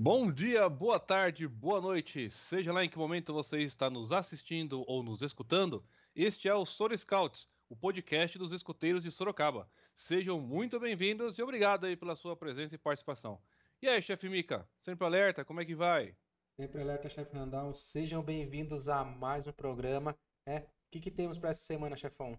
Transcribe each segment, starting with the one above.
Bom dia, boa tarde, boa noite, seja lá em que momento você está nos assistindo ou nos escutando, este é o Soro Scouts, o podcast dos escuteiros de Sorocaba. Sejam muito bem-vindos e obrigado aí pela sua presença e participação. E aí, chefe Mica, sempre alerta, como é que vai? Sempre alerta, chefe Randall, sejam bem-vindos a mais um programa. É, o que, que temos para essa semana, chefão?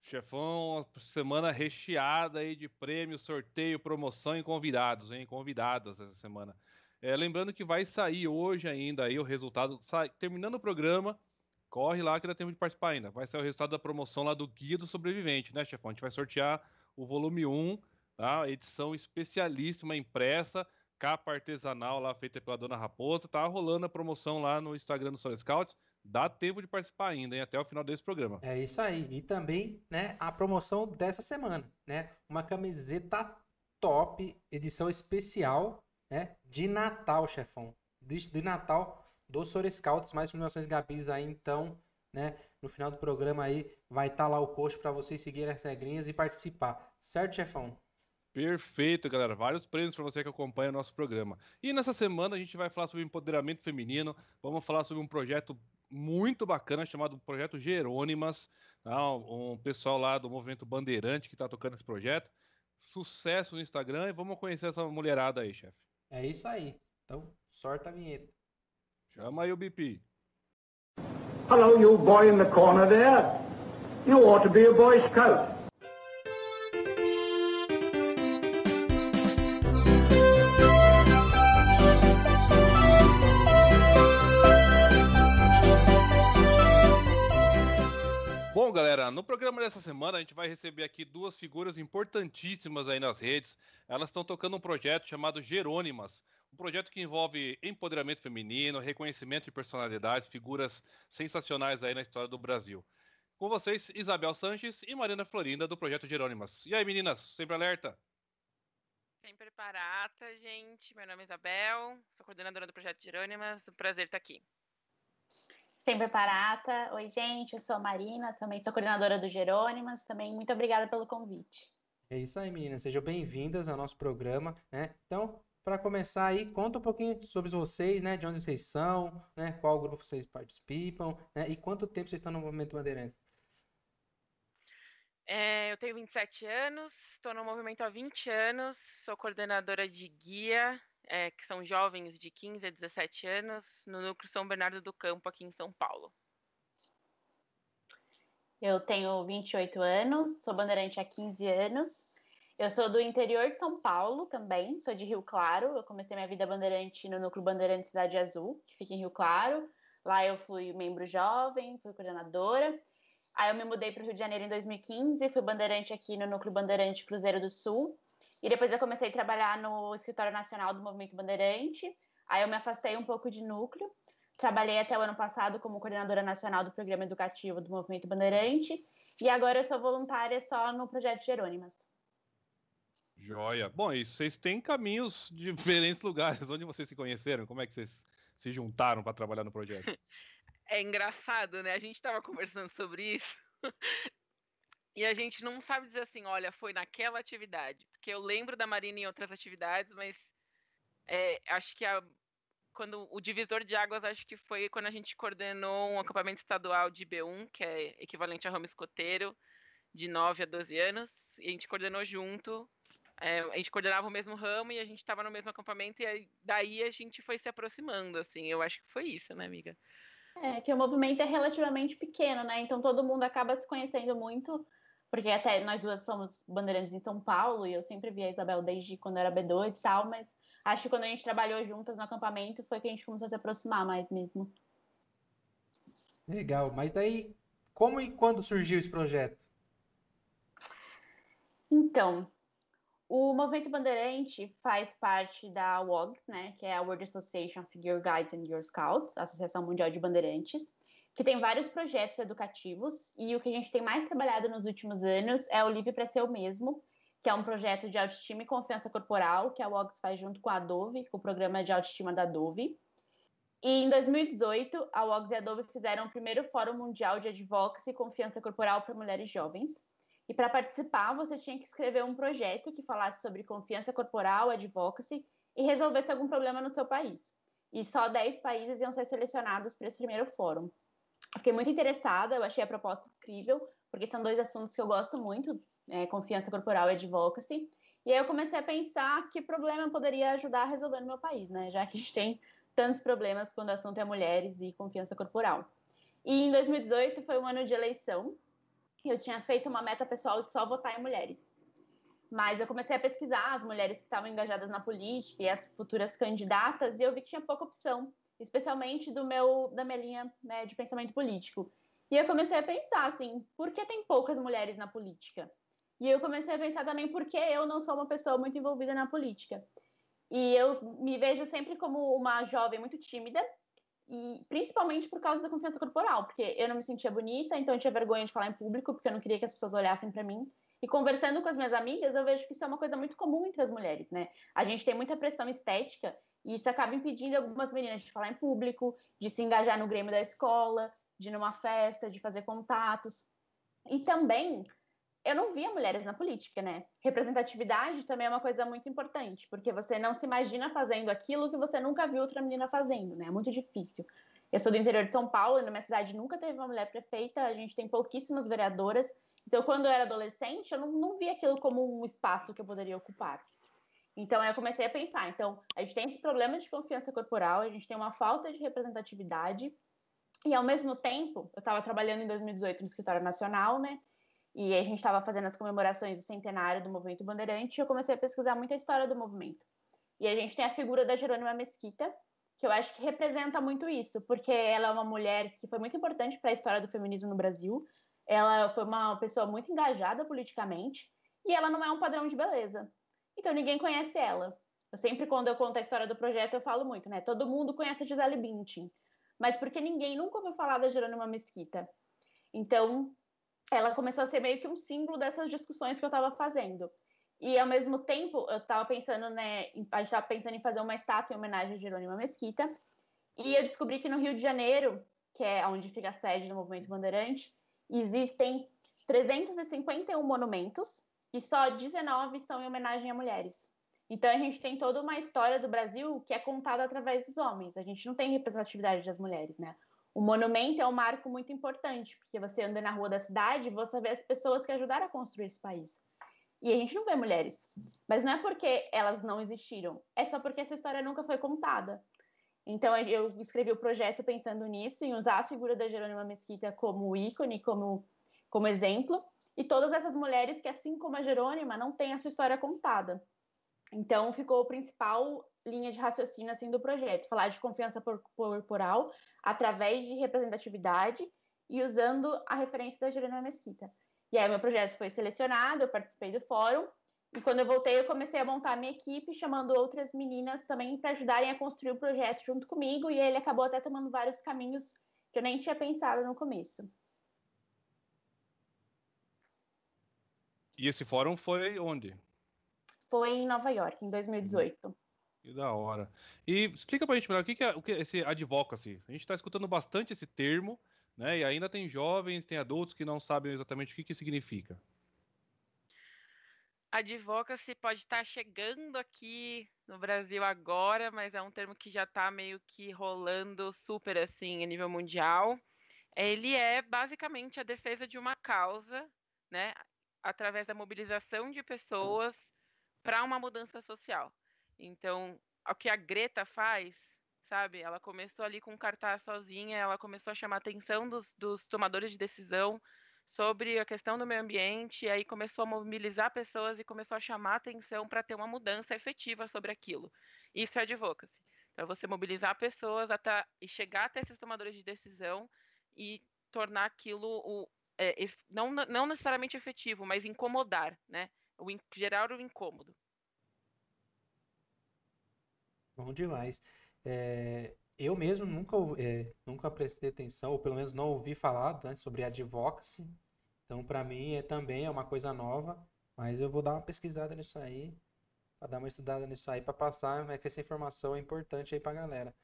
Chefão, semana recheada aí de prêmio, sorteio, promoção e convidados, hein? Convidadas essa semana. É, lembrando que vai sair hoje ainda aí o resultado. Sai, terminando o programa, corre lá que dá tempo de participar ainda. Vai sair o resultado da promoção lá do Guia do Sobrevivente, né, chefão? A gente vai sortear o volume 1, tá? Edição especialíssima impressa, capa artesanal lá feita pela Dona Raposa. Tá rolando a promoção lá no Instagram do Soul Scouts. Dá tempo de participar ainda, hein? Até o final desse programa. É isso aí. E também, né, a promoção dessa semana, né? Uma camiseta top, edição especial né? De Natal, chefão. De, de Natal do Sor Scouts, mais informações Gabis aí, então, né? No final do programa aí vai estar tá lá o post para vocês seguirem as regrinhas e participar. Certo, chefão? Perfeito, galera. Vários prêmios para você que acompanha o nosso programa. E nessa semana a gente vai falar sobre empoderamento feminino. Vamos falar sobre um projeto muito bacana chamado Projeto Jerônimas. Tá? Um pessoal lá do Movimento Bandeirante que está tocando esse projeto. Sucesso no Instagram e vamos conhecer essa mulherada aí, chefe. É isso aí. Então, sorta a vinheta. Chama aí o BP. Hello, you boy in the corner there. You ought to be a Boy Scout. No programa dessa semana a gente vai receber aqui duas figuras importantíssimas aí nas redes. Elas estão tocando um projeto chamado Jerônimas, um projeto que envolve empoderamento feminino, reconhecimento de personalidades, figuras sensacionais aí na história do Brasil. Com vocês, Isabel Sanches e Marina Florinda do projeto Jerônimas. E aí, meninas, sempre alerta? Sempre parata, gente. Meu nome é Isabel, sou coordenadora do projeto Jerônimas. Um prazer estar aqui. Sempre Parata. Oi, gente, eu sou a Marina, também sou coordenadora do Jerônimas. Também muito obrigada pelo convite. É isso aí, meninas. Sejam bem-vindas ao nosso programa, né? Então, para começar aí, conta um pouquinho sobre vocês, né? De onde vocês são, né? Qual grupo vocês participam, né? E quanto tempo vocês estão no Movimento Bandeirantes? É, eu tenho 27 anos, estou no movimento há 20 anos, sou coordenadora de guia é, que são jovens de 15 a 17 anos, no núcleo São Bernardo do Campo, aqui em São Paulo. Eu tenho 28 anos, sou bandeirante há 15 anos. Eu sou do interior de São Paulo também, sou de Rio Claro. Eu comecei minha vida bandeirante no núcleo Bandeirante Cidade Azul, que fica em Rio Claro. Lá eu fui membro jovem, fui coordenadora. Aí eu me mudei para o Rio de Janeiro em 2015, fui bandeirante aqui no núcleo Bandeirante Cruzeiro do Sul. E depois eu comecei a trabalhar no Escritório Nacional do Movimento Bandeirante. Aí eu me afastei um pouco de núcleo. Trabalhei até o ano passado como coordenadora nacional do programa educativo do Movimento Bandeirante. E agora eu sou voluntária só no projeto Jerônimas. Joia. Bom, e vocês têm caminhos de diferentes lugares. Onde vocês se conheceram? Como é que vocês se juntaram para trabalhar no projeto? É engraçado, né? A gente estava conversando sobre isso. E a gente não sabe dizer assim, olha, foi naquela atividade. Porque eu lembro da Marina em outras atividades, mas é, acho que a, quando o divisor de águas, acho que foi quando a gente coordenou um acampamento estadual de B1, que é equivalente a ramo escoteiro, de 9 a 12 anos. E a gente coordenou junto. É, a gente coordenava o mesmo ramo e a gente estava no mesmo acampamento, e aí, daí a gente foi se aproximando, assim. Eu acho que foi isso, né, amiga? É, que o movimento é relativamente pequeno, né? Então todo mundo acaba se conhecendo muito porque até nós duas somos bandeirantes em São Paulo e eu sempre vi a Isabel desde quando era B2 e tal, mas acho que quando a gente trabalhou juntas no acampamento foi que a gente começou a se aproximar mais mesmo. Legal, mas daí como e quando surgiu esse projeto? Então, o Movimento Bandeirante faz parte da WOGS, né, que é a World Association of Girl Guides and Girl Scouts, Associação Mundial de Bandeirantes que tem vários projetos educativos e o que a gente tem mais trabalhado nos últimos anos é o Livre para Ser o Mesmo, que é um projeto de autoestima e confiança corporal que a WOGS faz junto com a Dove, com o programa de autoestima da Dove. E em 2018, a WOGS e a Dove fizeram o primeiro Fórum Mundial de Advocacy e Confiança Corporal para Mulheres Jovens. E para participar, você tinha que escrever um projeto que falasse sobre confiança corporal, advocacy e resolvesse algum problema no seu país. E só 10 países iam ser selecionados para esse primeiro fórum. Fiquei muito interessada, eu achei a proposta incrível, porque são dois assuntos que eu gosto muito, é, confiança corporal e advocacy. E aí eu comecei a pensar que problema poderia ajudar a resolver no meu país, né? Já que a gente tem tantos problemas quando o assunto é mulheres e confiança corporal. E em 2018 foi um ano de eleição. Eu tinha feito uma meta pessoal de só votar em mulheres. Mas eu comecei a pesquisar as mulheres que estavam engajadas na política e as futuras candidatas, e eu vi que tinha pouca opção, especialmente do meu da minha linha né, de pensamento político. E eu comecei a pensar assim, por que tem poucas mulheres na política? E eu comecei a pensar também por que eu não sou uma pessoa muito envolvida na política. E eu me vejo sempre como uma jovem muito tímida, e principalmente por causa da confiança corporal, porque eu não me sentia bonita, então eu tinha vergonha de falar em público, porque eu não queria que as pessoas olhassem para mim. E conversando com as minhas amigas, eu vejo que isso é uma coisa muito comum entre as mulheres, né? A gente tem muita pressão estética e isso acaba impedindo algumas meninas de falar em público, de se engajar no grêmio da escola, de ir numa festa, de fazer contatos. E também eu não via mulheres na política, né? Representatividade também é uma coisa muito importante, porque você não se imagina fazendo aquilo que você nunca viu outra menina fazendo, né? É muito difícil. Eu sou do interior de São Paulo, na minha cidade nunca teve uma mulher prefeita, a gente tem pouquíssimas vereadoras. Então, quando eu era adolescente, eu não, não via aquilo como um espaço que eu poderia ocupar. Então, eu comecei a pensar. Então, a gente tem esse problema de confiança corporal, a gente tem uma falta de representatividade, e ao mesmo tempo, eu estava trabalhando em 2018 no escritório nacional, né? E a gente estava fazendo as comemorações do centenário do Movimento Bandeirante e eu comecei a pesquisar muita história do movimento. E a gente tem a figura da Jerônima Mesquita, que eu acho que representa muito isso, porque ela é uma mulher que foi muito importante para a história do feminismo no Brasil. Ela foi uma pessoa muito engajada politicamente e ela não é um padrão de beleza. Então ninguém conhece ela. Eu sempre, quando eu conto a história do projeto, eu falo muito, né? Todo mundo conhece a Gisele Bündchen, mas porque ninguém nunca ouviu falar da Jerônima Mesquita. Então, ela começou a ser meio que um símbolo dessas discussões que eu estava fazendo. E ao mesmo tempo, eu estava pensando, né, a gente estava pensando em fazer uma estátua em homenagem a Jerônimo Mesquita. E eu descobri que no Rio de Janeiro, que é onde fica a sede do Movimento Bandeirante, existem 351 monumentos e só 19 são em homenagem a mulheres. Então a gente tem toda uma história do Brasil que é contada através dos homens. A gente não tem representatividade das mulheres, né? O monumento é um marco muito importante, porque você anda na rua da cidade você vê as pessoas que ajudaram a construir esse país. E a gente não vê mulheres. Mas não é porque elas não existiram, é só porque essa história nunca foi contada. Então eu escrevi o projeto pensando nisso, em usar a figura da Jerônima Mesquita como ícone, como, como exemplo, e todas essas mulheres que, assim como a Jerônima, não têm a sua história contada. Então ficou o principal linha de raciocínio assim do projeto, falar de confiança corporal através de representatividade e usando a referência da Jerônima Mesquita. E aí, meu projeto foi selecionado, eu participei do fórum, e quando eu voltei, eu comecei a montar a minha equipe, chamando outras meninas também para ajudarem a construir o projeto junto comigo, e ele acabou até tomando vários caminhos que eu nem tinha pensado no começo. E esse fórum foi onde? Foi em Nova York, em 2018. Que da hora. E explica pra gente melhor o que, que é o que é esse advocacy. A gente está escutando bastante esse termo, né? E ainda tem jovens, tem adultos que não sabem exatamente o que, que significa. Advocacy pode estar chegando aqui no Brasil agora, mas é um termo que já está meio que rolando super assim a nível mundial. Ele é basicamente a defesa de uma causa, né, através da mobilização de pessoas para uma mudança social. Então, o que a Greta faz, sabe? Ela começou ali com um cartaz sozinha, ela começou a chamar a atenção dos, dos tomadores de decisão sobre a questão do meio ambiente, e aí começou a mobilizar pessoas e começou a chamar a atenção para ter uma mudança efetiva sobre aquilo. Isso é advocacy. Então, você mobilizar pessoas até, e chegar até esses tomadores de decisão e tornar aquilo o, é, não, não necessariamente efetivo, mas incomodar, né? O, gerar o incômodo. Bom demais. É, eu mesmo nunca, é, nunca prestei atenção, ou pelo menos não ouvi falar né, sobre advocacy. Então, para mim, é, também é uma coisa nova, mas eu vou dar uma pesquisada nisso aí, para dar uma estudada nisso aí, para passar, né, que essa informação é importante aí para galera.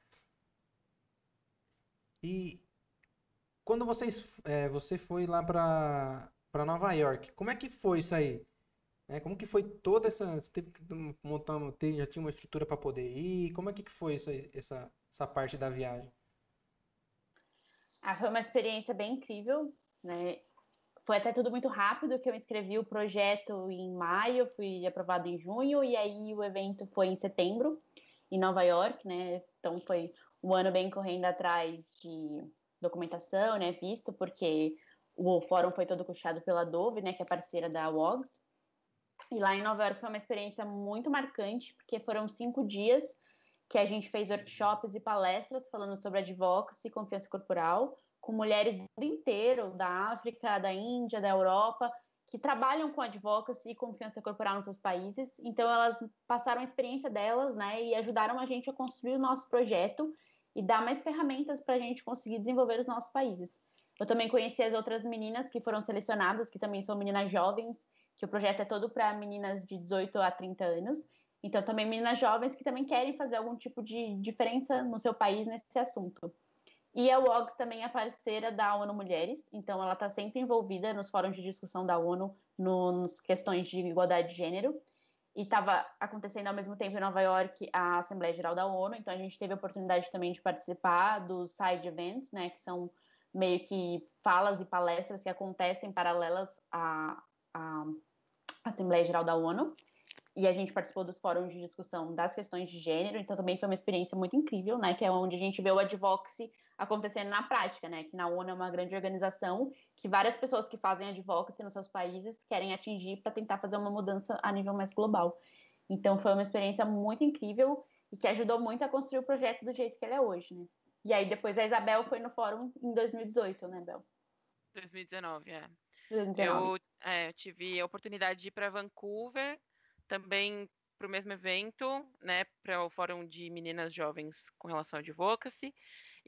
E quando vocês, é, você foi lá para Nova York, como é que foi isso aí? Né? Como que foi toda essa. Você teve que montar, já tinha uma estrutura para poder ir? Como é que foi isso, essa, essa parte da viagem? Ah, foi uma experiência bem incrível, né? Foi até tudo muito rápido, que eu inscrevi o projeto em maio, fui aprovado em junho, e aí o evento foi em setembro, em Nova York, né? Então foi um ano bem correndo atrás de documentação, né? Visto, porque o fórum foi todo custeado pela Dove, né? Que é parceira da WOGS. E lá em Nova York foi uma experiência muito marcante, porque foram cinco dias que a gente fez workshops e palestras falando sobre advocacy e confiança corporal, com mulheres do mundo inteiro, da África, da Índia, da Europa, que trabalham com advocacy e confiança corporal nos seus países. Então, elas passaram a experiência delas, né, e ajudaram a gente a construir o nosso projeto e dar mais ferramentas para a gente conseguir desenvolver os nossos países. Eu também conheci as outras meninas que foram selecionadas, que também são meninas jovens, que o projeto é todo para meninas de 18 a 30 anos. Então, também meninas jovens que também querem fazer algum tipo de diferença no seu país nesse assunto. E a WOGS também é parceira da ONU Mulheres, então ela está sempre envolvida nos fóruns de discussão da ONU no, nas questões de igualdade de gênero. E estava acontecendo ao mesmo tempo em Nova York a Assembleia Geral da ONU, então a gente teve a oportunidade também de participar dos side events, né, que são meio que falas e palestras que acontecem paralelas à, à Assembleia Geral da ONU. E a gente participou dos fóruns de discussão das questões de gênero, então também foi uma experiência muito incrível, né, que é onde a gente vê o advocacy acontecendo na prática, né, que na ONU é uma grande organização que várias pessoas que fazem advocacy nos seus países querem atingir para tentar fazer uma mudança a nível mais global. Então foi uma experiência muito incrível e que ajudou muito a construir o projeto do jeito que ele é hoje, né. E aí depois a Isabel foi no fórum em 2018, né, Bel? 2019, é. 2019. Eu é, tive a oportunidade de ir para Vancouver também para o mesmo evento, né, para o Fórum de Meninas Jovens com relação à advocacy.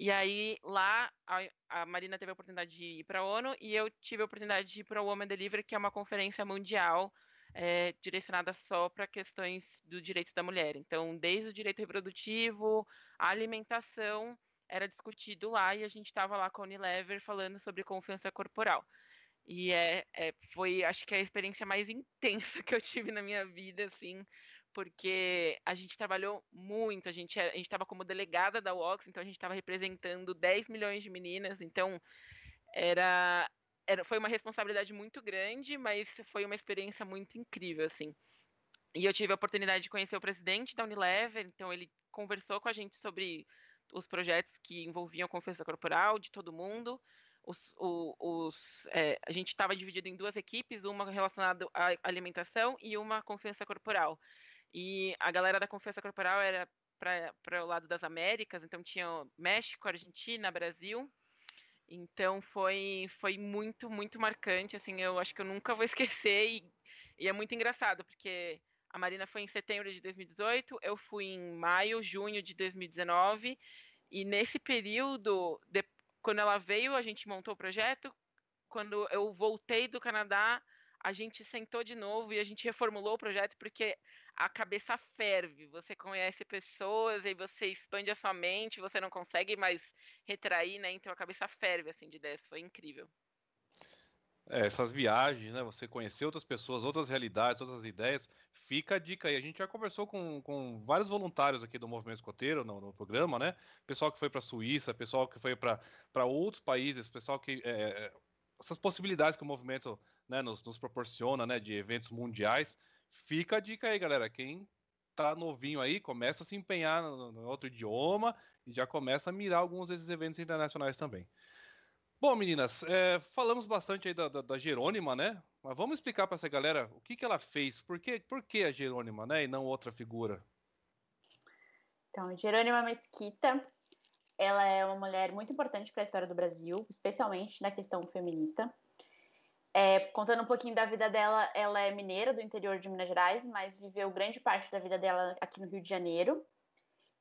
E aí lá a, a Marina teve a oportunidade de ir para a ONU e eu tive a oportunidade de ir para o Women Delivery, que é uma conferência mundial é, direcionada só para questões do direito da mulher. Então, desde o direito reprodutivo, a alimentação era discutido lá e a gente estava lá com a Unilever falando sobre confiança corporal. E é, é, foi, acho que a experiência mais intensa que eu tive na minha vida, assim, porque a gente trabalhou muito, a gente a estava como delegada da UOX, então a gente estava representando 10 milhões de meninas, então era, era foi uma responsabilidade muito grande, mas foi uma experiência muito incrível, assim. E eu tive a oportunidade de conhecer o presidente da Unilever, então ele conversou com a gente sobre os projetos que envolviam confiança corporal de todo mundo, os, os, é, a gente estava dividido em duas equipes, uma relacionada à alimentação e uma confiança corporal. E a galera da confiança corporal era para o lado das Américas, então tinha México, Argentina, Brasil. Então foi, foi muito, muito marcante. Assim, eu acho que eu nunca vou esquecer e, e é muito engraçado, porque a Marina foi em setembro de 2018, eu fui em maio, junho de 2019, e nesse período, de, quando ela veio, a gente montou o projeto. Quando eu voltei do Canadá, a gente sentou de novo e a gente reformulou o projeto porque a cabeça ferve. Você conhece pessoas e você expande a sua mente, você não consegue mais retrair, né? Então a cabeça ferve assim de ideias. Foi incrível. É, essas viagens, né? Você conhecer outras pessoas, outras realidades, outras ideias. Fica a dica aí. A gente já conversou com, com vários voluntários aqui do Movimento Escoteiro no, no programa, né? Pessoal que foi para a Suíça, pessoal que foi para outros países, pessoal que. É, é, essas possibilidades que o movimento né, nos, nos proporciona, né? De eventos mundiais. Fica a dica aí, galera. Quem tá novinho aí, começa a se empenhar no, no outro idioma e já começa a mirar alguns desses eventos internacionais também. Bom, meninas, é, falamos bastante aí da, da, da, Jerônima, né? Mas vamos explicar para essa galera o que, que ela fez, por que, por que a Jerônima, né? E não outra figura. Então, Jerônima Mesquita, ela é uma mulher muito importante para a história do Brasil, especialmente na questão feminista. É, contando um pouquinho da vida dela, ela é mineira do interior de Minas Gerais, mas viveu grande parte da vida dela aqui no Rio de Janeiro.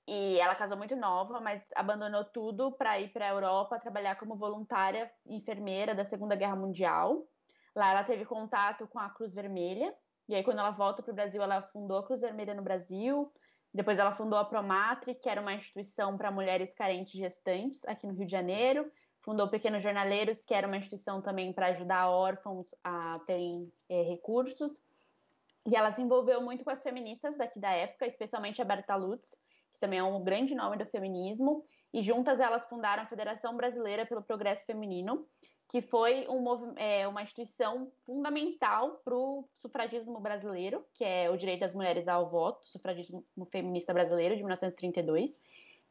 E ela casou muito nova, mas abandonou tudo para ir para a Europa trabalhar como voluntária enfermeira da Segunda Guerra Mundial. Lá ela teve contato com a Cruz Vermelha. E aí, quando ela volta para o Brasil, ela fundou a Cruz Vermelha no Brasil. Depois, ela fundou a Promatri, que era uma instituição para mulheres carentes gestantes aqui no Rio de Janeiro. Fundou Pequenos Jornaleiros, que era uma instituição também para ajudar órfãos a terem é, recursos. E ela se envolveu muito com as feministas daqui da época, especialmente a Berta Lutz, que também é um grande nome do feminismo, e juntas elas fundaram a Federação Brasileira pelo Progresso Feminino, que foi um, é, uma instituição fundamental para o sufragismo brasileiro, que é o direito das mulheres ao voto, sufragismo feminista brasileiro de 1932,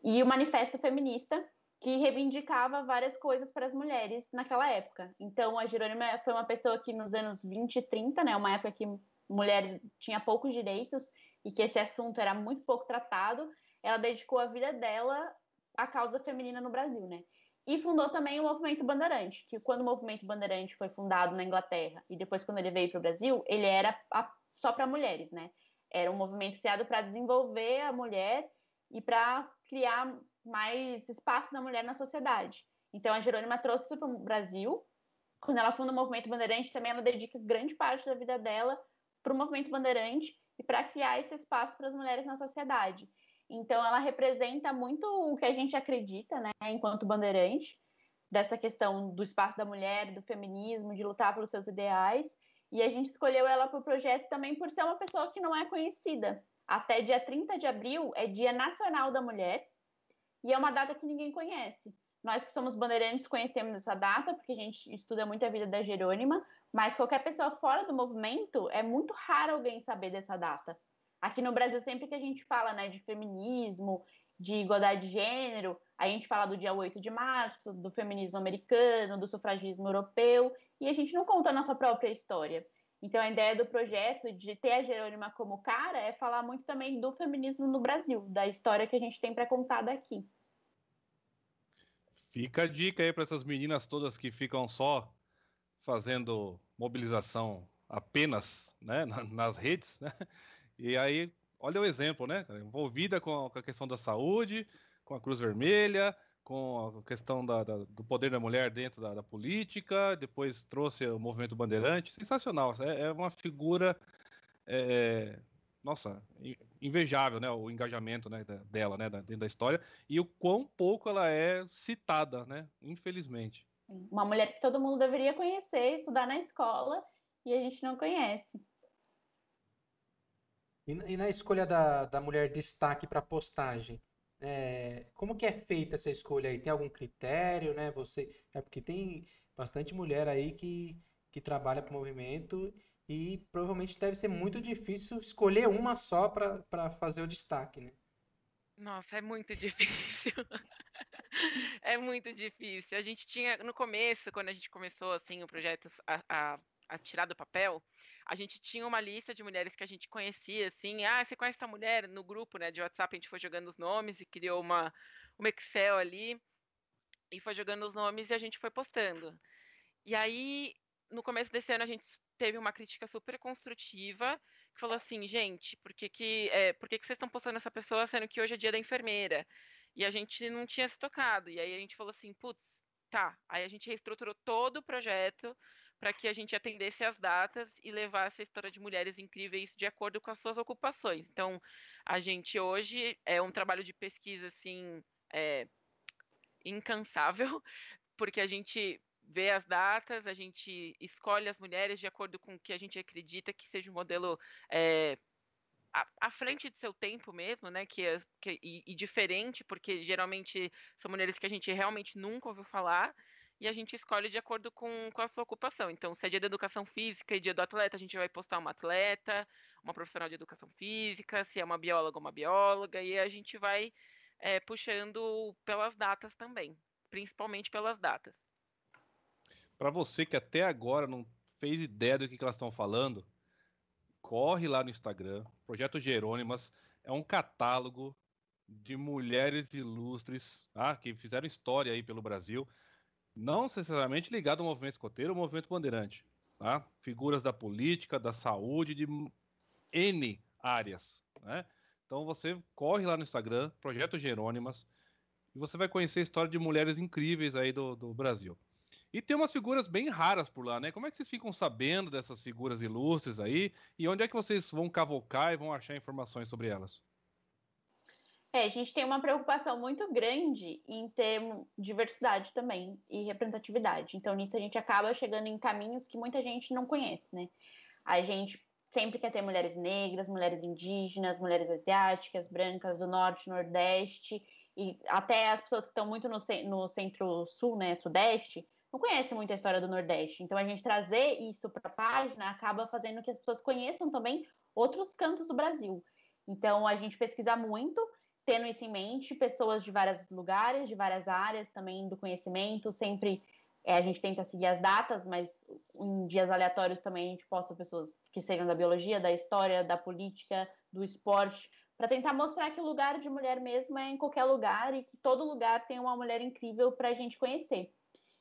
e o Manifesto Feminista, que reivindicava várias coisas para as mulheres naquela época. Então, a Jerônima foi uma pessoa que nos anos 20 e 30, né, uma época que mulher tinha poucos direitos e que esse assunto era muito pouco tratado, ela dedicou a vida dela à causa feminina no Brasil, né? E fundou também o Movimento Bandeirante, que quando o Movimento Bandeirante foi fundado na Inglaterra e depois quando ele veio para o Brasil, ele era só para mulheres, né? Era um movimento criado para desenvolver a mulher e para criar mais espaço da mulher na sociedade. Então a Jerônima trouxe isso para o Brasil. Quando ela funda o Movimento Bandeirante, também ela dedica grande parte da vida dela para o Movimento Bandeirante e para criar esse espaço para as mulheres na sociedade. Então, ela representa muito o que a gente acredita, né, enquanto bandeirante, dessa questão do espaço da mulher, do feminismo, de lutar pelos seus ideais. E a gente escolheu ela para o projeto também por ser uma pessoa que não é conhecida. Até dia 30 de abril é Dia Nacional da Mulher e é uma data que ninguém conhece. Nós que somos bandeirantes conhecemos essa data porque a gente estuda muito a vida da Jerônima, mas qualquer pessoa fora do movimento é muito raro alguém saber dessa data. Aqui no Brasil, sempre que a gente fala né, de feminismo, de igualdade de gênero, a gente fala do dia 8 de março, do feminismo americano, do sufragismo europeu, e a gente não conta a nossa própria história. Então, a ideia do projeto de ter a Jerônima como cara é falar muito também do feminismo no Brasil, da história que a gente tem para contar daqui. Fica a dica aí para essas meninas todas que ficam só fazendo mobilização apenas né, nas redes, né? E aí, olha o exemplo, né? Envolvida com a questão da saúde, com a Cruz Vermelha, com a questão da, da, do poder da mulher dentro da, da, política, depois trouxe o movimento bandeirante. Sensacional, é, é uma figura, é, nossa, invejável, né? O engajamento né, dela né, dentro da história e o quão pouco ela é citada, né? Infelizmente. Uma mulher que todo mundo deveria conhecer, estudar na escola e a gente não conhece. E, e na escolha da, da mulher destaque para postagem, é, como que é feita essa escolha aí? Tem algum critério, né? Você, é porque tem bastante mulher aí que, que trabalha para o movimento e provavelmente deve ser muito difícil escolher uma só para fazer o destaque, né? Nossa, é muito difícil. é muito difícil. A gente tinha, no começo, quando a gente começou assim o projeto a, a, a tirar do papel, a gente tinha uma lista de mulheres que a gente conhecia, assim, ah, você conhece essa mulher? No grupo, né, de WhatsApp, a gente foi jogando os nomes e criou uma, uma Excel ali, e foi jogando os nomes e a gente foi postando. E aí, no começo desse ano, a gente teve uma crítica super construtiva, que falou assim, gente, por que que, é, por que, que vocês estão postando essa pessoa, sendo que hoje é dia da enfermeira? E a gente não tinha se tocado, e aí a gente falou assim, putz, tá, aí a gente reestruturou todo o projeto, para que a gente atendesse as datas e levasse a história de mulheres incríveis de acordo com as suas ocupações. Então, a gente hoje é um trabalho de pesquisa assim é, incansável, porque a gente vê as datas, a gente escolhe as mulheres de acordo com o que a gente acredita que seja um modelo é, à, frente de seu tempo mesmo, né? Que, que e, e, diferente, porque geralmente são mulheres que a gente realmente nunca ouviu falar e a gente escolhe de acordo com, com a sua ocupação. Então, se é dia da educação física e dia do atleta, a gente vai postar uma atleta, uma profissional de educação física, se é uma bióloga, uma bióloga, e a gente vai é, puxando pelas datas também, principalmente pelas datas. Para você que até agora não fez ideia do que, que elas estão falando, corre lá no Instagram, Projeto Jerônimas, é um catálogo de mulheres ilustres ah, que fizeram história aí pelo Brasil não necessariamente ligado ao movimento escoteiro ou ao movimento bandeirante, tá? Figuras da política, da saúde, de N áreas, né? Então você corre lá no Instagram, Projeto Jerônimas, e você vai conhecer a história de mulheres incríveis aí do, do Brasil. E tem umas figuras bem raras por lá, né? Como é que vocês ficam sabendo dessas figuras ilustres aí? E onde é que vocês vão cavocar e vão achar informações sobre elas? É, a gente tem uma preocupação muito grande em ter diversidade também e representatividade. Então, nisso a gente acaba chegando em caminhos que muita gente não conhece, né? A gente sempre quer ter mulheres negras, mulheres indígenas, mulheres asiáticas, brancas do norte, nordeste e até as pessoas que estão muito no, no centro-sul, né, sudeste, não conhecem muito a história do Nordeste. Então a gente trazer isso para a página acaba fazendo que as pessoas conheçam também outros cantos do Brasil. Então a gente pesquisa muito, tendo isso em mente, pessoas de vários lugares, de várias áreas também do conhecimento, sempre é, a gente tenta seguir as datas, mas em dias aleatórios também a gente posta pessoas que sejam da biologia, da história, da política, do esporte, para tentar mostrar que o lugar de mulher mesmo é em qualquer lugar e que todo lugar tem uma mulher incrível para a gente conhecer.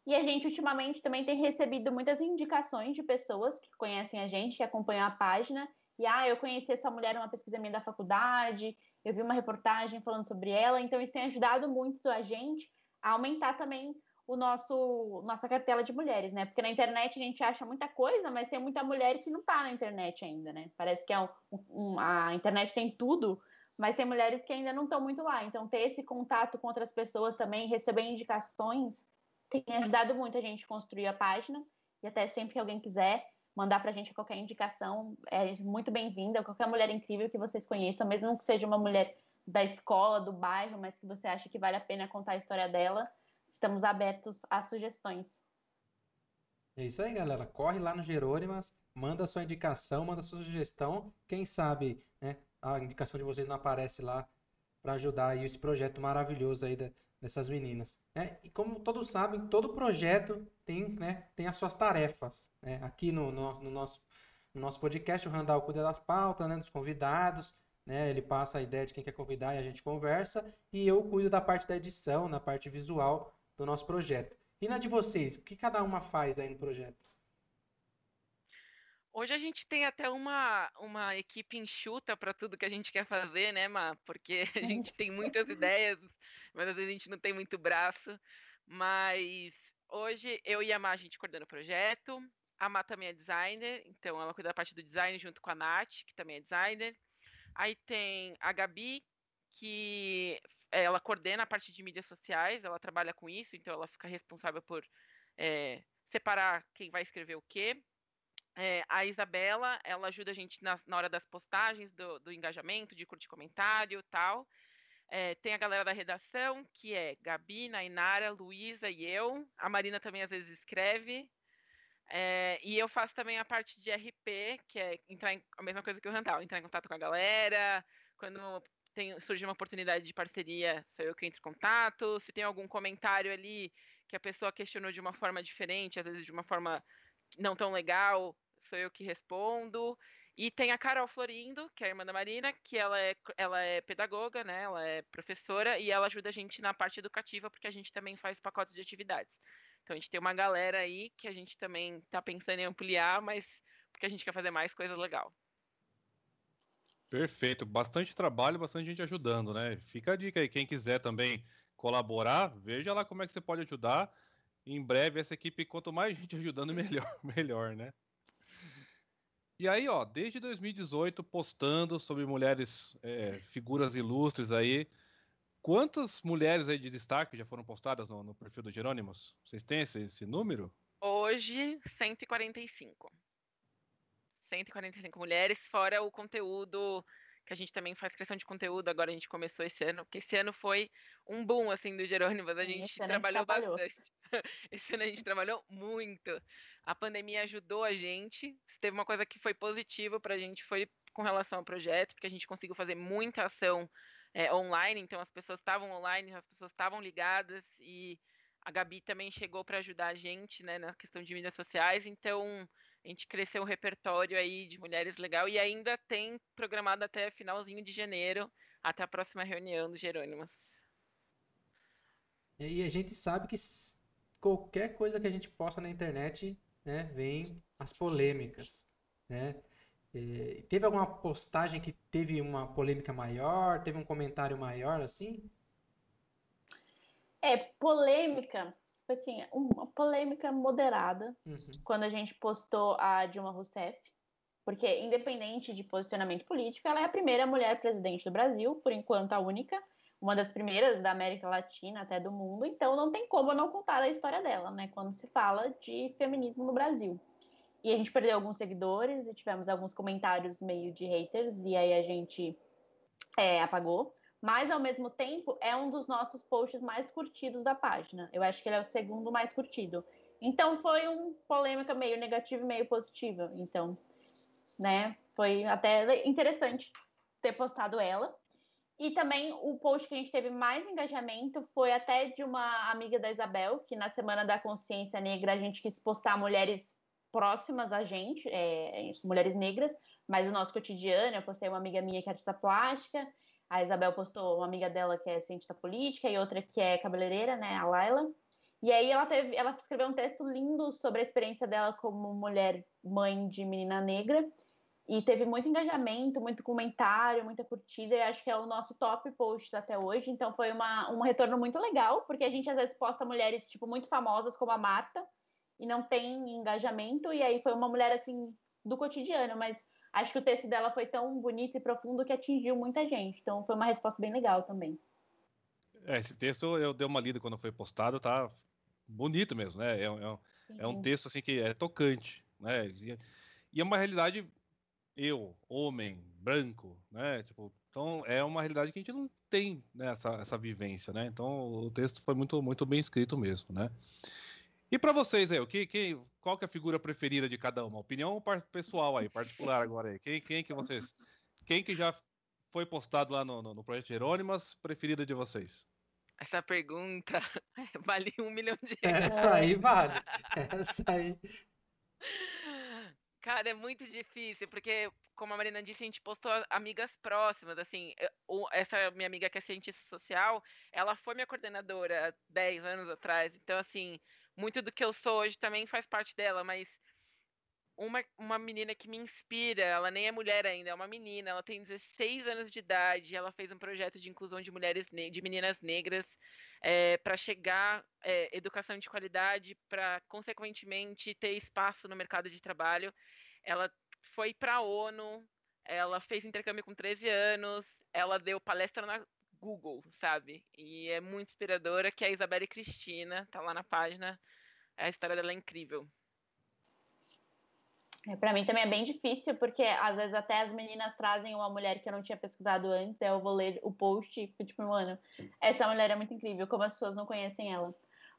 E a gente ultimamente também tem recebido muitas indicações de pessoas que conhecem a gente, que acompanham a página. E ah, eu conheci essa mulher numa pesquisa minha da faculdade, eu vi uma reportagem falando sobre ela, então isso tem ajudado muito a gente a aumentar também o nosso nossa cartela de mulheres, né? Porque na internet a gente acha muita coisa, mas tem muita mulher que não tá na internet ainda, né? Parece que é um, um, a internet tem tudo, mas tem mulheres que ainda não estão muito lá. Então ter esse contato com outras pessoas também, receber indicações, tem ajudado muito a gente construir a página. E até sempre que alguém quiser mandar para a gente qualquer indicação, é muito bem-vinda. Qualquer mulher incrível que vocês conheçam, mesmo que seja uma mulher da escola, do bairro, mas que você acha que vale a pena contar a história dela, estamos abertos a sugestões. É isso aí, galera. Corre lá no Jerônimas, manda sua indicação, manda sua sugestão. Quem sabe, né, a indicação de vocês não aparece lá para ajudar aí esse projeto maravilhoso aí da, dessas meninas. Né? E como todos sabem, todo projeto tem, né, tem as suas tarefas. Né? Aqui no, no, no, nosso, no nosso podcast, o Randall cuida das pautas, né, dos convidados, né? ele passa a ideia de quem quer convidar e a gente conversa, e eu cuido da parte da edição, na parte visual do nosso projeto. E na de vocês, o que cada uma faz aí no projeto? Hoje a gente tem até uma, uma equipe enxuta para tudo que a gente quer fazer, né, Má? Porque a gente tem muitas ideias, mas às vezes a gente não tem muito braço. Mas hoje eu e a Má, a gente coordena o projeto. A Má também é designer, então ela cuida da parte do design junto com a Nath, que também é designer. Aí tem a Gabi, que ela coordena a parte de mídias sociais, ela trabalha com isso, então ela fica responsável por é, separar quem vai escrever o quê. É, a Isabela, ela ajuda a gente na, na hora das postagens, do, do, engajamento, de curtir comentário tal. É, tem a galera da redação, que é Gabi, Nainara, Luísa e eu. A Marina também às vezes escreve. É, e eu faço também a parte de RP, que é entrar em, a mesma coisa que o Rantal, entrar em contato com a galera. Quando tem, surge uma oportunidade de parceria, sou eu que entro em contato. Se tem algum comentário ali que a pessoa questionou de uma forma diferente, às vezes de uma forma não tão legal, sou eu que respondo. E tem a Carol Florindo, que é a irmã da Marina, que ela é, ela é pedagoga, né? Ela é professora e ela ajuda a gente na parte educativa, porque a gente também faz pacotes de atividades. Então a gente tem uma galera aí que a gente também está pensando em ampliar, mas porque a gente quer fazer mais coisa legal. Perfeito, bastante trabalho, bastante gente ajudando, né? Fica a dica aí, quem quiser também colaborar, veja lá como é que você pode ajudar em breve essa equipe, quanto mais gente ajudando, melhor, melhor, né? E aí, ó, desde 2018, postando sobre mulheres, é, figuras ilustres aí. Quantas mulheres aí de destaque já foram postadas no, no perfil do Jerônimos? Vocês têm esse, esse número? Hoje, 145. 145 mulheres, fora o conteúdo que a gente também faz questão de conteúdo, agora a gente começou esse ano, porque esse ano foi um boom, assim, do Jerônimo, a gente trabalhou, trabalhou bastante. Esse ano a gente trabalhou muito. A pandemia ajudou a gente, se teve uma coisa que foi positiva para a gente foi com relação ao projeto, porque a gente conseguiu fazer muita ação é, online, então as pessoas estavam online, as pessoas estavam ligadas e a Gabi também chegou para ajudar a gente, né, na questão de mídias sociais, então a gente cresceu um repertório aí de mulheres legal e ainda tem programado até finalzinho de janeiro, até a próxima reunião do Jerônimos. E a gente sabe que qualquer coisa que a gente posta na internet, né, vem as polêmicas, né? E teve alguma postagem que teve uma polêmica maior, teve um comentário maior assim? É, polêmica Tipo assim, uma polêmica moderada uhum. quando a gente postou a Dilma Rousseff, porque independente de posicionamento político, ela é a primeira mulher presidente do Brasil, por enquanto a única, uma das primeiras da América Latina até do mundo, então não tem como não contar a história dela, né, quando se fala de feminismo no Brasil. E a gente perdeu alguns seguidores e tivemos alguns comentários meio de haters, e aí a gente é, apagou. Mas, ao mesmo tempo, é um dos nossos posts mais curtidos da página. Eu acho que ele é o segundo mais curtido. Então, foi uma polêmica meio negativa e meio positiva. Então, né, foi até interessante ter postado ela. E também o post que a gente teve mais engajamento foi até de uma amiga da Isabel, que na Semana da Consciência Negra a gente quis postar mulheres próximas a gente, é, mulheres negras, mas o nosso cotidiano. Eu postei uma amiga minha que é artista plástica, a Isabel postou uma amiga dela que é cientista política e outra que é cabeleireira, né, a Laila. E aí ela teve, ela escreveu um texto lindo sobre a experiência dela como mulher mãe de menina negra e teve muito engajamento, muito comentário, muita curtida, e acho que é o nosso top post até hoje. Então foi uma, um retorno muito legal, porque a gente às vezes posta mulheres tipo muito famosas como a Marta e não tem engajamento, e aí foi uma mulher assim do cotidiano, mas acho que o texto dela foi tão bonito e profundo que atingiu muita gente. Então foi uma resposta bem legal também. É, esse texto eu dei uma lida quando foi postado, tá bonito mesmo, né? É, é, é um texto assim que é tocante, né? E é uma realidade eu, homem, branco, né? Tipo, então é uma realidade que a gente não tem né, essa, essa vivência, né? Então o texto foi muito, muito bem escrito mesmo, né? E para vocês aí, que, que, qual que é a figura preferida de cada uma? Opinião pessoal aí, particular agora aí. Quem, quem que vocês, quem que já foi postado lá no, no, no Projeto Jerônimas, preferida de vocês? Essa pergunta vale um milhão de reais. Essa aí vale. Essa aí. Cara, é muito difícil, porque, como a Marina disse, a gente postou amigas próximas, assim, essa minha amiga que é cientista social, ela foi minha coordenadora 10 anos atrás, então, assim, muito do que eu sou hoje também faz parte dela, mas uma, uma menina que me inspira, ela nem é mulher ainda, é uma menina, ela tem 16 anos de idade, ela fez um projeto de inclusão de mulheres, de meninas negras, é, para chegar é, educação de qualidade, para consequentemente ter espaço no mercado de trabalho. Ela foi para a ONU, ela fez intercâmbio com 13 anos, ela deu palestra na Google, sabe? E é muito inspiradora, que é a Isabelle Cristina, tá lá na página. A história dela é incrível. É, para mim também é bem difícil, porque às vezes até as meninas trazem uma mulher que eu não tinha pesquisado antes, eu vou ler o post e fico tipo, mano, essa mulher é muito incrível, como as pessoas não conhecem ela.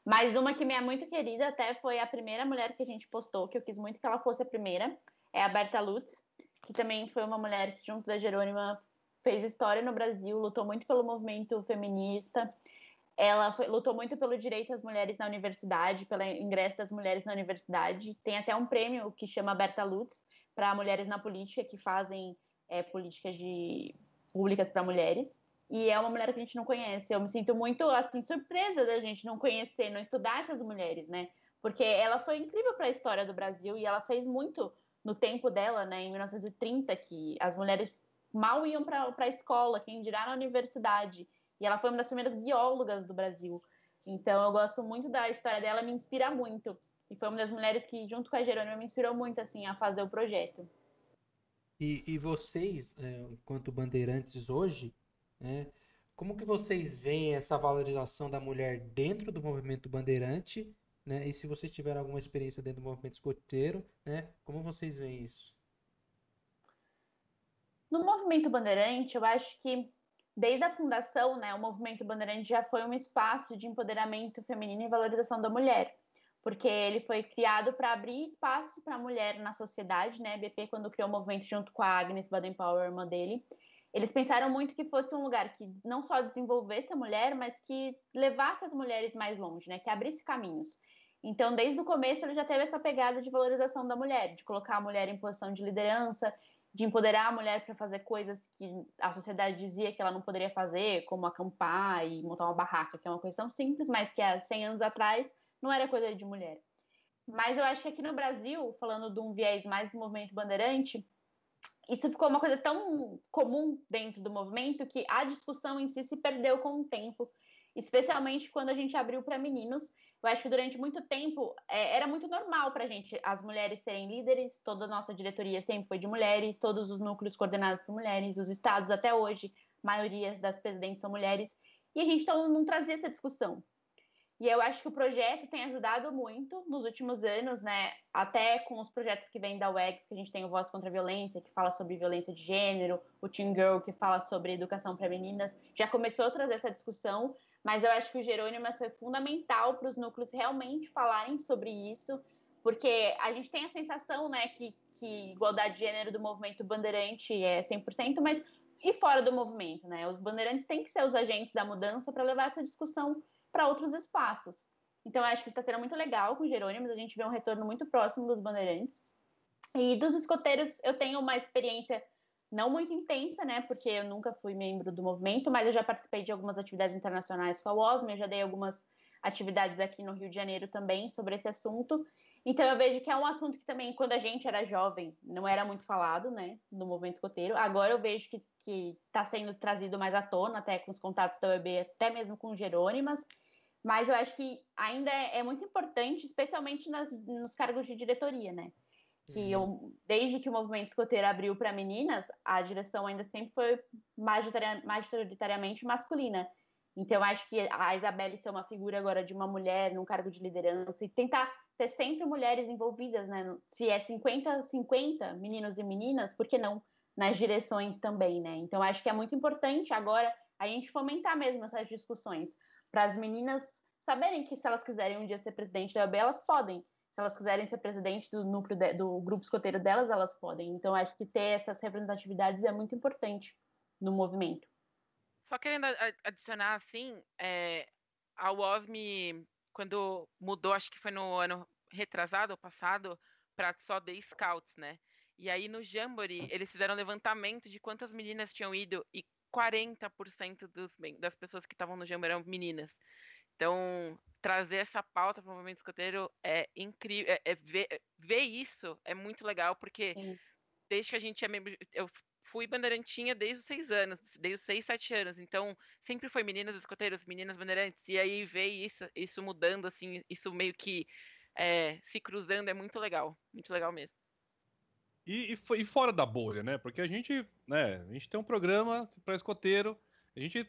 Mas uma que me é muito querida até foi a primeira mulher que a gente postou, que eu quis muito que ela fosse a primeira, é a Berta Lutz, que também foi uma mulher que junto da Jerônima fez história no Brasil, lutou muito pelo movimento feminista, ela foi, lutou muito pelo direito das mulheres na universidade, pelo ingresso das mulheres na universidade. Tem até um prêmio que chama Berta Lutz para mulheres na política que fazem é, políticas de públicas para mulheres. E é uma mulher que a gente não conhece. Eu me sinto muito assim surpresa da gente não conhecer, não estudar essas mulheres, né? Porque ela foi incrível para a história do Brasil e ela fez muito no tempo dela, né? Em 1930, que as mulheres mal iam para a escola, quem dirá na universidade. E ela foi uma das primeiras biólogas do Brasil. Então eu gosto muito da história dela, me inspira muito. E foi uma das mulheres que, junto com a Jerônima, me inspirou muito assim a fazer o projeto. E, e vocês, é, enquanto bandeirantes hoje, né, como que vocês veem essa valorização da mulher dentro do movimento bandeirante, né? E se vocês tiveram alguma experiência dentro do movimento escoteiro, né? Como vocês veem isso? No movimento bandeirante, eu acho que desde a fundação, né, o movimento Bandeirante já foi um espaço de empoderamento feminino e valorização da mulher, porque ele foi criado para abrir espaços para a mulher na sociedade, né? BP quando criou o movimento junto com a Agnes Baden-Powell, irmã dele, eles pensaram muito que fosse um lugar que não só desenvolvesse a mulher, mas que levasse as mulheres mais longe, né? Que abrisse caminhos. Então, desde o começo, ele já teve essa pegada de valorização da mulher, de colocar a mulher em posição de liderança, de empoderar a mulher para fazer coisas que a sociedade dizia que ela não poderia fazer, como acampar e montar uma barraca, que é uma coisa tão simples, mas que há 100 anos atrás não era coisa de mulher. Mas eu acho que aqui no Brasil, falando de um viés mais do movimento bandeirante, isso ficou uma coisa tão comum dentro do movimento que a discussão em si se perdeu com o tempo, especialmente quando a gente abriu para meninos eu acho que durante muito tempo é, era muito normal para a gente as mulheres serem líderes, toda a nossa diretoria sempre foi de mulheres, todos os núcleos coordenados por mulheres, os estados até hoje, a maioria das presidentes são mulheres, e a gente então não trazia essa discussão. E eu acho que o projeto tem ajudado muito nos últimos anos, né? Até com os projetos que vêm da UEX, que a gente tem o Voz contra a Violência, que fala sobre violência de gênero, o Teen Girl, que fala sobre educação para meninas, já começou a trazer essa discussão, mas eu acho que o Jerônimas foi fundamental para os núcleos realmente falarem sobre isso, porque a gente tem a sensação, né, que, que igualdade de gênero do movimento bandeirante é 100%, mas e fora do movimento, né? Os bandeirantes têm que ser os agentes da mudança para levar essa discussão para outros espaços. Então, acho que está sendo muito legal com o Jerônimos, a gente vê um retorno muito próximo dos bandeirantes. E dos escoteiros, eu tenho uma experiência não muito intensa, né? Porque eu nunca fui membro do movimento, mas eu já participei de algumas atividades internacionais com a WOSM, eu já dei algumas atividades aqui no Rio de Janeiro também sobre esse assunto. Então eu vejo que é um assunto que também, quando a gente era jovem, não era muito falado, né, no movimento escoteiro. Agora eu vejo que está sendo trazido mais à tona, até com os contatos da UEB, até mesmo com Jerônimas. Mas eu acho que ainda é, é muito importante, especialmente nas, nos cargos de diretoria, né? Que uhum. eu, desde que o movimento escoteiro abriu para meninas, a direção ainda sempre foi majoritariamente masculina. Então, acho que a Isabelle ser uma figura agora de uma mulher num cargo de liderança e tentar ter sempre mulheres envolvidas, né? Se é 50-50, meninos e meninas, por que não nas direções também, né? Então, acho que é muito importante agora a gente fomentar mesmo essas discussões para as meninas saberem que se elas quiserem um dia ser presidente da OAB, elas podem. Se elas quiserem ser presidente do núcleo de, do grupo escoteiro delas, elas podem. Então, acho que ter essas representatividades é muito importante no movimento. Só querendo adicionar, assim, é, a UOSM, quando mudou, acho que foi no ano retrasado ou passado, para só de Scouts, né? E aí no Jamboree, eles fizeram um levantamento de quantas meninas tinham ido e 40% dos, das pessoas que estavam no Jamboree eram meninas. Então, trazer essa pauta para o movimento escoteiro é incrível. É, é ver, é, ver, isso é muito legal, porque Sim. desde que a gente é membro. Eu fui bandeirantinha desde os seis anos, desde os seis, sete anos. Então, sempre foi meninas escoteiras, meninas bandeirantes. E aí ver isso, isso mudando, assim, isso meio que é, se cruzando é muito legal. Muito legal mesmo. E, e, e, fora da bolha, né? Porque a gente, né, a gente tem um programa para escoteiro, a gente,